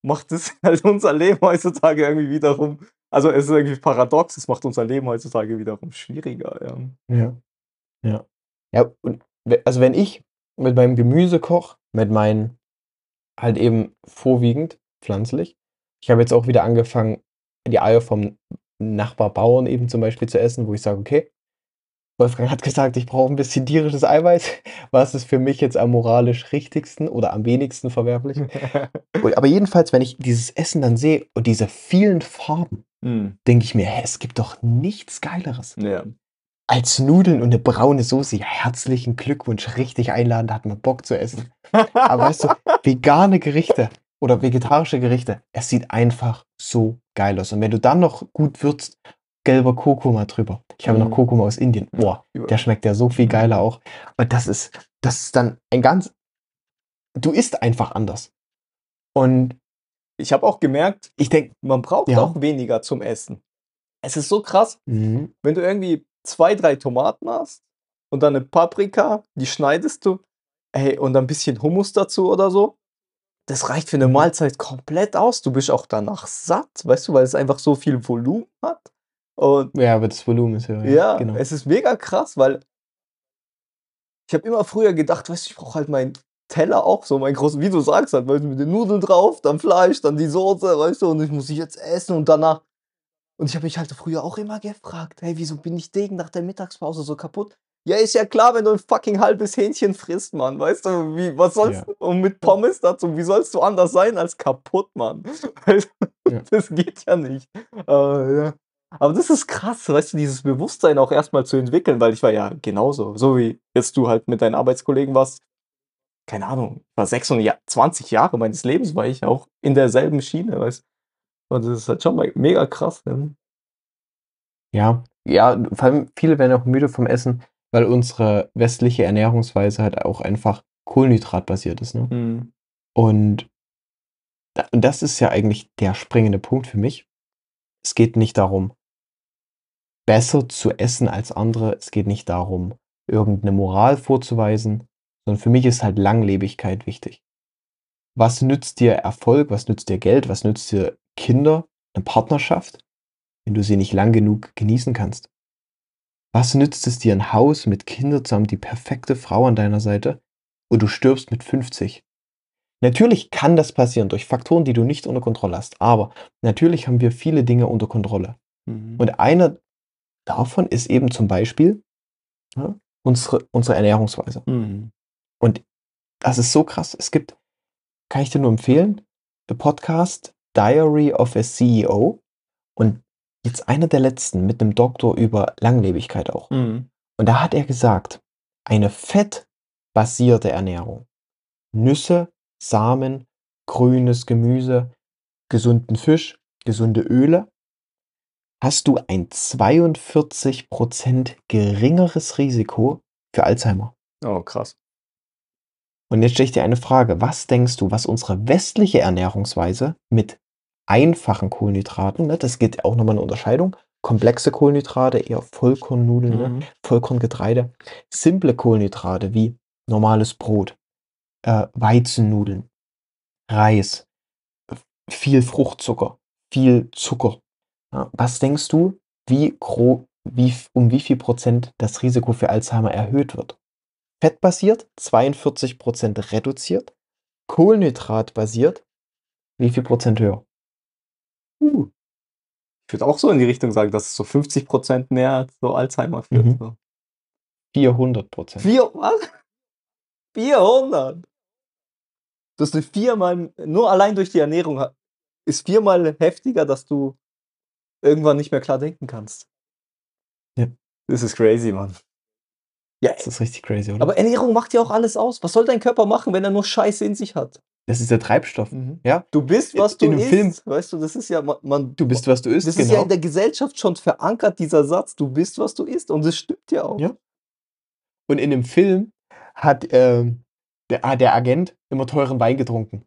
macht es <laughs> halt unser Leben heutzutage irgendwie wiederum, also es ist irgendwie paradox, es macht unser Leben heutzutage wiederum schwieriger. Ja. Ja. Ja. Ja, und also wenn ich mit meinem Gemüse koche, mit meinen halt eben vorwiegend pflanzlich, ich habe jetzt auch wieder angefangen, die Eier vom Nachbarbauern eben zum Beispiel zu essen, wo ich sage, okay, Wolfgang hat gesagt, ich brauche ein bisschen tierisches Eiweiß. Was ist für mich jetzt am moralisch richtigsten oder am wenigsten verwerflich? <laughs> Aber jedenfalls, wenn ich dieses Essen dann sehe und diese vielen Farben, Hm, denke ich mir, hä, es gibt doch nichts Geileres ja. als Nudeln und eine braune Soße. Ja, herzlichen Glückwunsch, richtig einladen, da hat man Bock zu essen. Aber weißt du, <laughs> vegane Gerichte oder vegetarische Gerichte, es sieht einfach so geil aus. Und wenn du dann noch gut würzt, gelber Kurkuma drüber. Ich habe Mhm. noch Kurkuma aus Indien. Boah, der schmeckt ja so viel geiler auch. Und das ist, das ist dann ein ganz, du isst einfach anders. Und Ich habe auch gemerkt, ich denke, man braucht Ja. auch weniger zum Essen. Es ist so krass, mhm, wenn du irgendwie zwei, drei Tomaten hast und dann eine Paprika, die schneidest du, ey, und ein bisschen Hummus dazu oder so. Das reicht für eine Mhm. Mahlzeit komplett aus. Du bist auch danach satt, weißt du, weil es einfach so viel Volumen hat. Und ja, aber das Volumen ist höher. ja, genau. es ist mega krass, weil ich habe immer früher gedacht, weißt du, ich brauche halt mein Teller auch so mein groß wie du sagst halt, weißt du, mit den Nudeln drauf, dann Fleisch, dann die Soße, weißt du, und ich muss ich jetzt essen und danach und ich habe mich halt früher auch immer gefragt: „Hey, wieso bin ich degen nach der Mittagspause so kaputt?“ Ja, ist ja klar, wenn du 'n fucking halbes Hähnchen frisst, Mann, weißt du? Wie was sollst Ja. und mit Pommes dazu, wie sollst du anders sein als kaputt, Mann? Weißt <laughs> du, Ja. das geht ja nicht. Äh, ja. Aber das ist krass, weißt du, dieses Bewusstsein auch erst mal zu entwickeln, weil ich war ja genauso, so wie jetzt du halt mit deinen Arbeitskollegen warst. Keine Ahnung, war 26 Jahre meines Lebens war ich auch in derselben Schiene, weißt und das ist halt schon mal mega krass, ne? Ja, ja, vor allem viele werden auch müde vom Essen, weil unsere westliche Ernährungsweise halt auch einfach kohlenhydratbasiert ist, ne? Mhm. Und das ist ja eigentlich der springende Punkt für mich. Es geht nicht darum besser zu essen als andere. Es geht nicht darum, irgend 'ne Moral vorzuweisen, sondern für mich ist halt Langlebigkeit wichtig. Was nützt dir Erfolg, was nützt dir Geld, was nützt dir Kinder, 'ne Partnerschaft, wenn du sie nicht lang genug genießen kannst? Was nützt es dir 'n Haus mit Kindern zu haben, die perfekte Frau an deiner Seite und du stirbst mit 50? Natürlich kann das passieren durch Faktoren, die du nicht unter Kontrolle hast, aber natürlich haben wir viele Dinge unter Kontrolle. Mhm. Und einer davon ist eben zum Beispiel, ne, unsere unsere Ernährungsweise. Mhm. Und das ist so krass. Es gibt kann ich dir nur empfehlen, der Podcast „Diary of a CEO“ und jetzt einer der letzten mit 'nem Doktor über Langlebigkeit auch. Mhm. Und da hat er gesagt, eine fettbasierte Ernährung, Nüsse, Samen, grünes Gemüse, gesunden Fisch, gesunde Öle hast du ein 42% geringeres Risiko für Alzheimer. Oh, krass. Und jetzt stelle ich dir eine Frage. Was denkst du, was unsere westliche Ernährungsweise mit einfachen Kohlenhydraten, ne, das geht auch noch mal 'ne Unterscheidung, komplexe Kohlenhydrate, eher Vollkornnudeln, ne, Mhm. Vollkorngetreide, simple Kohlenhydrate wie normales Brot, äh, Weizennudeln, Reis, v viel Fruchtzucker, viel Zucker. Was denkst du, wie wie um wie viel Prozent das Risiko für Alzheimer erhöht wird? Fettbasiert 42% reduziert, kohlenhydratbasiert wie viel Prozent höher? Uh. Ich würde auch so in die Richtung sagen, dass es so 50% mehr so Alzheimer führt, Mhm. so. 400 Vier was? 400? Dass du viermal nur allein durch die Ernährung ist viermal heftiger, dass du irgendwann nicht mehr klar denken kannst. Ja. Das ist crazy, Mann. Ja, Das ist richtig crazy, oder? aber Ernährung macht ja auch alles aus. Was soll dein Körper machen, wenn er nur Scheiße in sich hat? Das ist der Treibstoff, Mhm. ja? Du bist, was du in isst. Film Weißt du, das ist ja ma man Du bist, was du isst, das ist ja genau. in der Gesellschaft schon verankert, dieser Satz: „Du bist, was du isst“, und das stimmt ja auch. Ja. Und in dem Film hat, ähm, der ah, der Agent immer teuren Wein getrunken.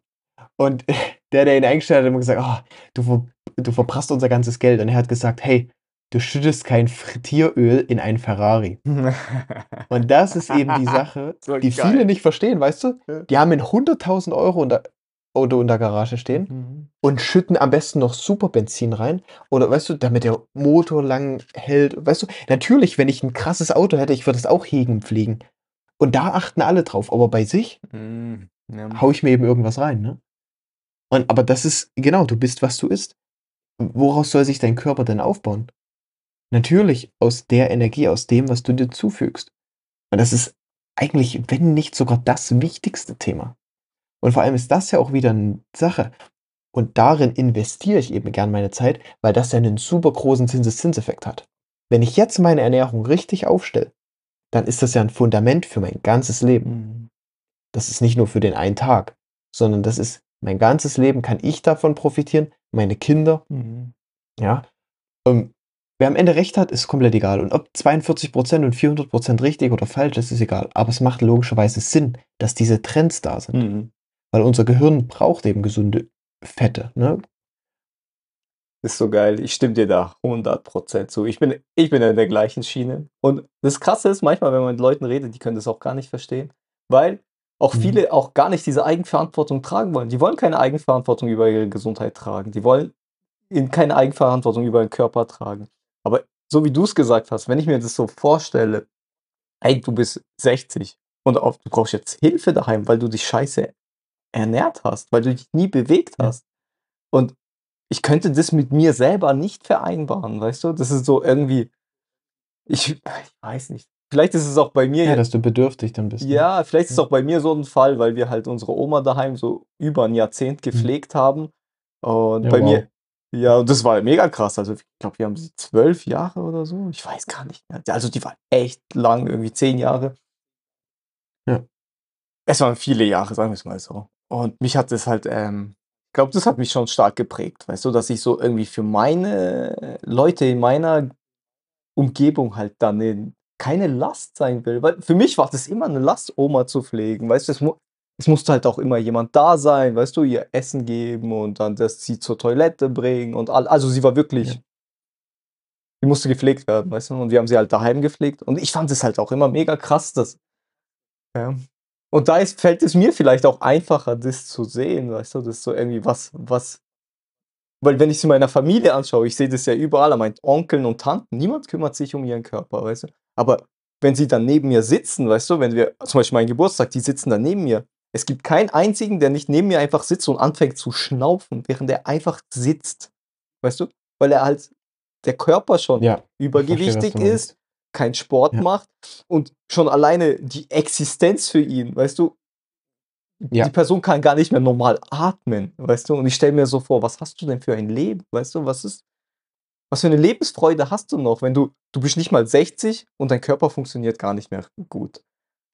Und <laughs> der, der ihn eingestellt hat, hat immer gesagt: „Oh, du du verprasst unser ganzes Geld.“ Und er hat gesagt: „Hey, du schüttest kein Frittieröl in einen Ferrari.“ <laughs> Und das ist eben die Sache, <laughs> So die geil. viele nicht verstehen, weißt du? Die haben 'n 100.000 € in der Auto in der Garage stehen Mhm. und schütten am besten noch Superbenzin rein oder weißt du, damit der Motor lang hält. Weißt du, natürlich, wenn ich 'n krasses Auto hätte, ich würde es auch hegen und pflegen. Und da achten alle drauf, aber bei sich Mhm. Ja. haue ich mir eben irgendwas rein, ne? Und aber das ist genau, du bist, was du isst. Woraus soll sich dein Körper denn aufbauen? Natürlich aus der Energie, aus dem, was du dir zufügst. Und das ist eigentlich, wenn nicht sogar das wichtigste Thema. Und vor allem ist das ja auch wieder 'n Sache. Und darin investiere ich eben gern meine Zeit, weil das ja 'nen super großen Zinseszinseffekt hat. Wenn ich jetzt meine Ernährung richtig aufstelle, dann ist das ja 'n Fundament für mein ganzes Leben. Mhm. Das ist nicht nur für den einen Tag, sondern das ist mein ganzes Leben kann ich davon profitieren, meine Kinder, Mhm. ja? Ähm, wer am Ende recht hat, ist komplett egal. Und ob 42% und 400% richtig oder falsch ist, ist egal. Aber es macht logischerweise Sinn, dass diese Trends da sind. Mhm. Weil unser Gehirn braucht eben gesunde Fette, ne? Ist so geil. Ich stimme dir da 100% zu. Ich bin ich bin in der gleichen Schiene. Und das Krasse ist manchmal, wenn man mit Leuten redet, die können das auch gar nicht verstehen, weil auch Mhm. viele auch gar nicht diese Eigenverantwortung tragen wollen. Die wollen keine Eigenverantwortung über ihre Gesundheit tragen. Die wollen in keine Eigenverantwortung über ihren Körper tragen. Aber so wie du's gesagt hast, wenn ich mir das so vorstelle: „Ey, du bist 60 Und auch du brauchst jetzt Hilfe daheim, weil du dich scheiße ernährt hast, weil du dich nie bewegt Ja. hast. Und ich könnte das mit mir selber nicht vereinbaren, weißt du? Das ist so irgendwie ich ich weiß nicht. Vielleicht ist es auch bei mir Ja, dass du bedürftig dann bist, ne? ja, vielleicht ist es auch bei mir so 'n Fall, weil wir halt unsere Oma daheim so über 'n Jahrzehnt Mhm. gepflegt haben. Und Ja, bei wow. mir ja, und das war mega krass. Also, ich glaube, wir haben sie 12 Jahre oder so. Ich weiß gar nicht mehr. Also, die war echt lang, irgendwie 10 Jahre. Ja. Es waren viele Jahre, sagen wir's mal so. Und mich hat das halt, ähm ich glaube, das hat mich schon stark geprägt, weißt du, dass ich so irgendwie für meine Leute in meiner Umgebung halt dann 'ne keine Last sein will. Weil für mich war das immer 'ne Last, Oma zu pflegen, weißt du? Es mu es musste halt auch immer jemand da sein, weißt du, ihr Essen geben und dann das sie zur Toilette bringen und all also, sie war wirklich Ja. die musste gepflegt werden, weißt du? Und wir haben sie halt daheim gepflegt. Und ich fand es halt auch immer mega krass, dass ja. Und da ist fällt es mir vielleicht auch einfacher, das zu sehen, weißt du? Das ist so irgendwie was was weil wenn ich's in meiner Familie anschaue, ich sehe das ja überall an meinen Onkeln und Tanten, niemand kümmert sich um ihren Körper, weißt du? Aber wenn sie dann neben mir sitzen, weißt du, wenn wir zum Beispiel meinen Geburtstag, die sitzen dann neben mir. Es gibt keinen einzigen, der nicht neben mir einfach sitzt und anfängt zu schnaufen, während er einfach sitzt, weißt du? Weil er halt der Körper schon Ja, verstehe, übergewichtig meinst. ist, keinen Sport Ja. macht und schon alleine die Existenz für ihn, weißt du? Ja. Die Person kann gar nicht mehr normal atmen, weißt du? Und ich stelle mir so vor, was hast du denn für ein Leben, weißt du? Was ist was für 'ne Lebensfreude hast du noch, wenn du du bist nicht mal 60 und dein Körper funktioniert gar nicht mehr gut.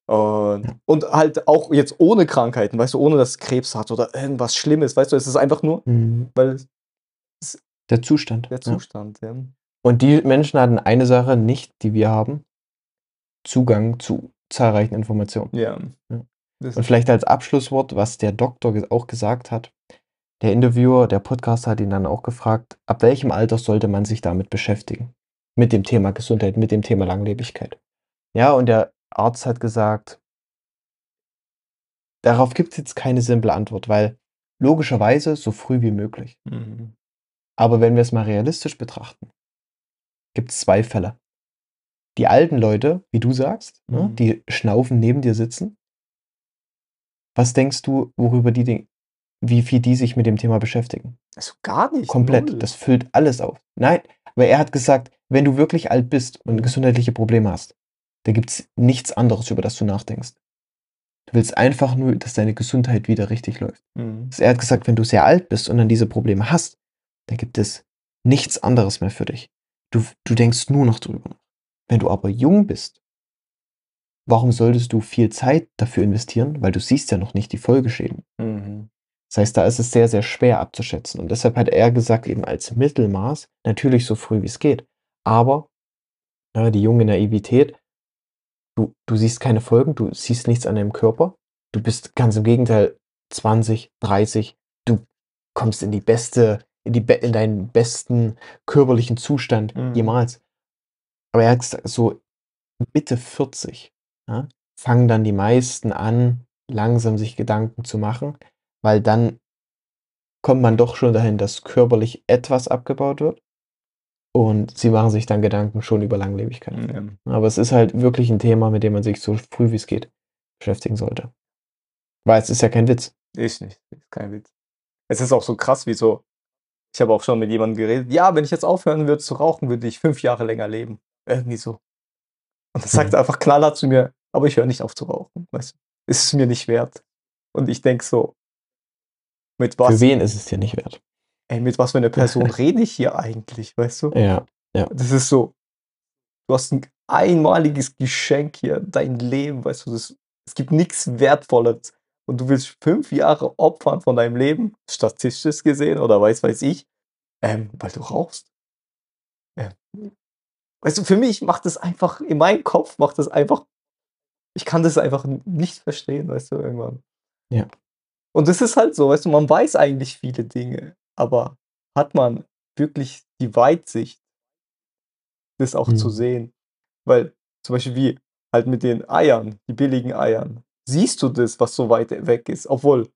Und Ja. und halt auch jetzt ohne Krankheiten, weißt du, ohne dass Krebs hat oder irgendwas Schlimmes, weißt du? Es ist einfach nur, Mhm. weil Der Zustand, der ja. Zustand, ja. Und die Menschen hatten eine Sache nicht, die wir haben: Zugang zu zahlreichen Informationen. Ja. Ja. Und vielleicht als Abschlusswort, was der Doktor auch gesagt hat. Der Interviewer, der Podcaster hat ihn dann auch gefragt, ab welchem Alter sollte man sich damit beschäftigen? Mit dem Thema Gesundheit, mit dem Thema Langlebigkeit. Ja, und der Arzt hat gesagt darauf gibt's jetzt keine simple Antwort, weil logischerweise so früh wie möglich. Mhm. Aber wenn wir's mal realistisch betrachten, gibt's 2 Fälle. Die alten Leute, wie du sagst, ne, Mhm. die schnaufen neben dir sitzen. Was denkst du, worüber die den wie viel die sich mit dem Thema beschäftigen? Also, gar nicht, Komplett. 0. Das füllt alles auf. Nein, aber er hat gesagt, wenn du wirklich alt bist und gesundheitliche Probleme hast, da gibt's nichts anderes, über das du nachdenkst. Du willst einfach nur, dass deine Gesundheit wieder richtig läuft. Mhm. Also, er hat gesagt, wenn du sehr alt bist und dann diese Probleme hast, dann gibt es nichts anderes mehr für dich. Du du denkst nur noch drüber nach. Wenn du aber jung bist warum solltest du viel Zeit dafür investieren? Weil du siehst ja noch nicht die Folgeschäden. Mhm. Das heißt, da ist es sehr, sehr schwer abzuschätzen. Und deshalb hat er gesagt, eben als Mittelmaß, natürlich so früh wie es geht. Aber, ja, die junge Naivität, du du siehst keine Folgen, du siehst nichts an deinem Körper. Du bist ganz im Gegenteil 20, 30, du kommst in die beste in die in deinen besten körperlichen Zustand Mhm. jemals. Aber er hat gesagt, so Mitte 40, ja, fangen dann die meisten an, langsam sich Gedanken zu machen, weil dann kommt man doch schon dahin, dass körperlich etwas abgebaut wird. Und sie machen sich dann Gedanken schon über Langlebigkeit. Mhm. Aber es ist halt wirklich 'n Thema, mit dem man sich so früh wie es geht beschäftigen sollte. Weil es ist ja kein Witz. Ist nicht, ist kein Witz. Es ist auch so krass, wie so ich habe auch schon mit jemandem geredet: „Ja, wenn ich jetzt aufhören würde zu rauchen, würde ich 5 Jahre länger leben.“ Irgendwie so. Und dann sagt Mhm. einfach knallhart zu mir: „Aber ich höre nicht auf zu rauchen“, weißt du? Ist es mir nicht wert. Und ich denke so mit Für was wen ist es dir nicht wert? ey, mit was für 'ne Person <laughs> rede ich hier eigentlich, weißt du? Ja, ja. Das ist so du hast 'n einmaliges Geschenk hier, dein Leben, weißt du? Das es gibt nix Wertvolleres. Und du willst 5 Jahre opfern von deinem Leben, statistisch gesehen oder weiß weiß ich, ähm, weil du rauchst. Ja. Weißt du, für mich macht das einfach in meinem Kopf macht das einfach ich kann das einfach nicht verstehen, weißt du, irgendwann. Ja. Und das ist halt so, weißt du, man weiß eigentlich viele Dinge, aber hat man wirklich die Weitsicht das auch zu Mhm. sehen? Weil zum Beispiel wie halt mit den Eiern, die billigen Eiern. Siehst du das, was so weit weg ist, obwohl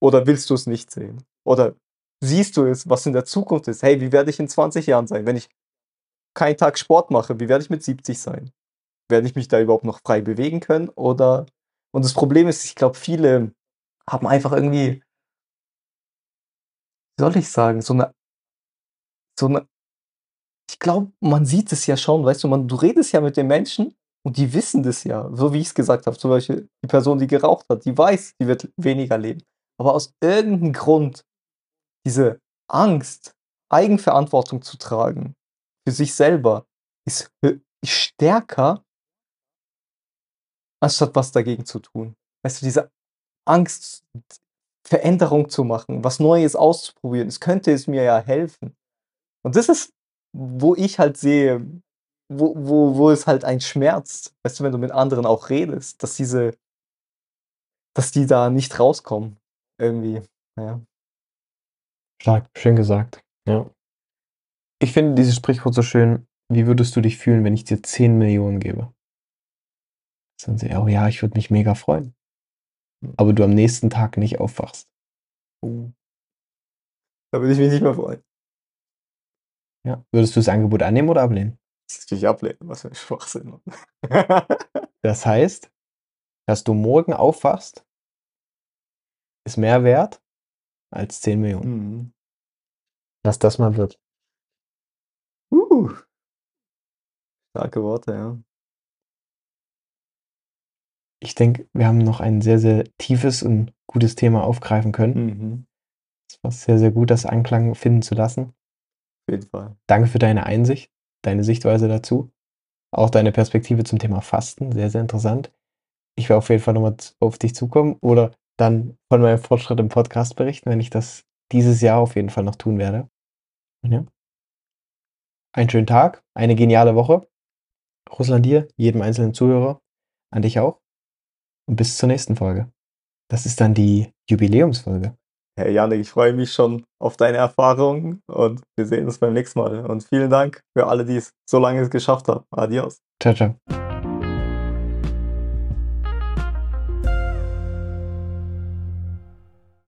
oder willst du's nicht sehen? Oder siehst du es, was in der Zukunft ist? Hey, wie werde ich in 20 Jahren sein? Wenn ich keinen Tag Sport mache, wie werde ich mit 70 sein? werde ich mich da überhaupt noch frei bewegen können oder und das Problem ist, ich glaube, viele haben einfach irgendwie wie soll ich sagen, so 'ne so 'ne ich glaube, man sieht es ja schon, weißt du, man du redest ja mit den Menschen und die wissen das ja, so wie ich's gesagt habe. Zum Beispiel die Person, die geraucht hat, die weiß, die wird weniger leben. Aber aus irgend 'n Grund diese Angst, Eigenverantwortung zu tragen für sich selber ist stärker anstatt was dagegen zu tun. Weißt du, diese Angst, Veränderung zu machen, was Neues auszuprobieren. Es könnte es mir ja helfen. Und das ist, wo ich halt sehe, wo wo wo es halt einen schmerzt, weißt du, wenn du mit anderen auch redest, dass diese dass die da nicht rauskommen irgendwie, ja. Stark, schön gesagt, ja. Ich finde dieses Sprichwort so schön: „Wie würdest du dich fühlen, wenn ich dir 10.000.000 gebe?“ Sagen sie: „Oh ja, ich würde mich mega freuen.“ Aber du am nächsten Tag nicht aufwachst. Oh. Da würde ich mich nicht mehr freuen. Ja. Würdest du das Angebot annehmen oder ablehnen? Das würde ich ablehnen, was für 'n Schwachsinn. <laughs> Das heißt, dass du morgen aufwachst ist mehr wert als 10.000.000. Mhm. Was das mal wird. Uh. Starke Worte, ja. Ich denke, wir haben noch ein sehr, sehr tiefes und gutes Thema aufgreifen können. Mhm. Es war sehr, sehr gut, das Anklang finden zu lassen. Auf jeden Fall. Danke für deine Einsicht, deine Sichtweise dazu. Auch deine Perspektive zum Thema Fasten, sehr, sehr interessant. Ich werde auf jeden Fall noch mal z auf dich zukommen oder dann von meinem Fortschritt im Podcast berichten, wenn ich das dieses Jahr auf jeden Fall noch tun werde. Ja. Einen schönen Tag, eine geniale Woche. Russland dir, jedem einzelnen Zuhörer, an dich auch. Und bis zur nächsten Folge. Das ist dann die Jubiläumsfolge. Hey Janik, ich freue mich schon auf deine Erfahrungen und wir sehen uns beim nächsten Mal. Und vielen Dank für alle, die es so lange geschafft haben. Adios. Tschau, tschau.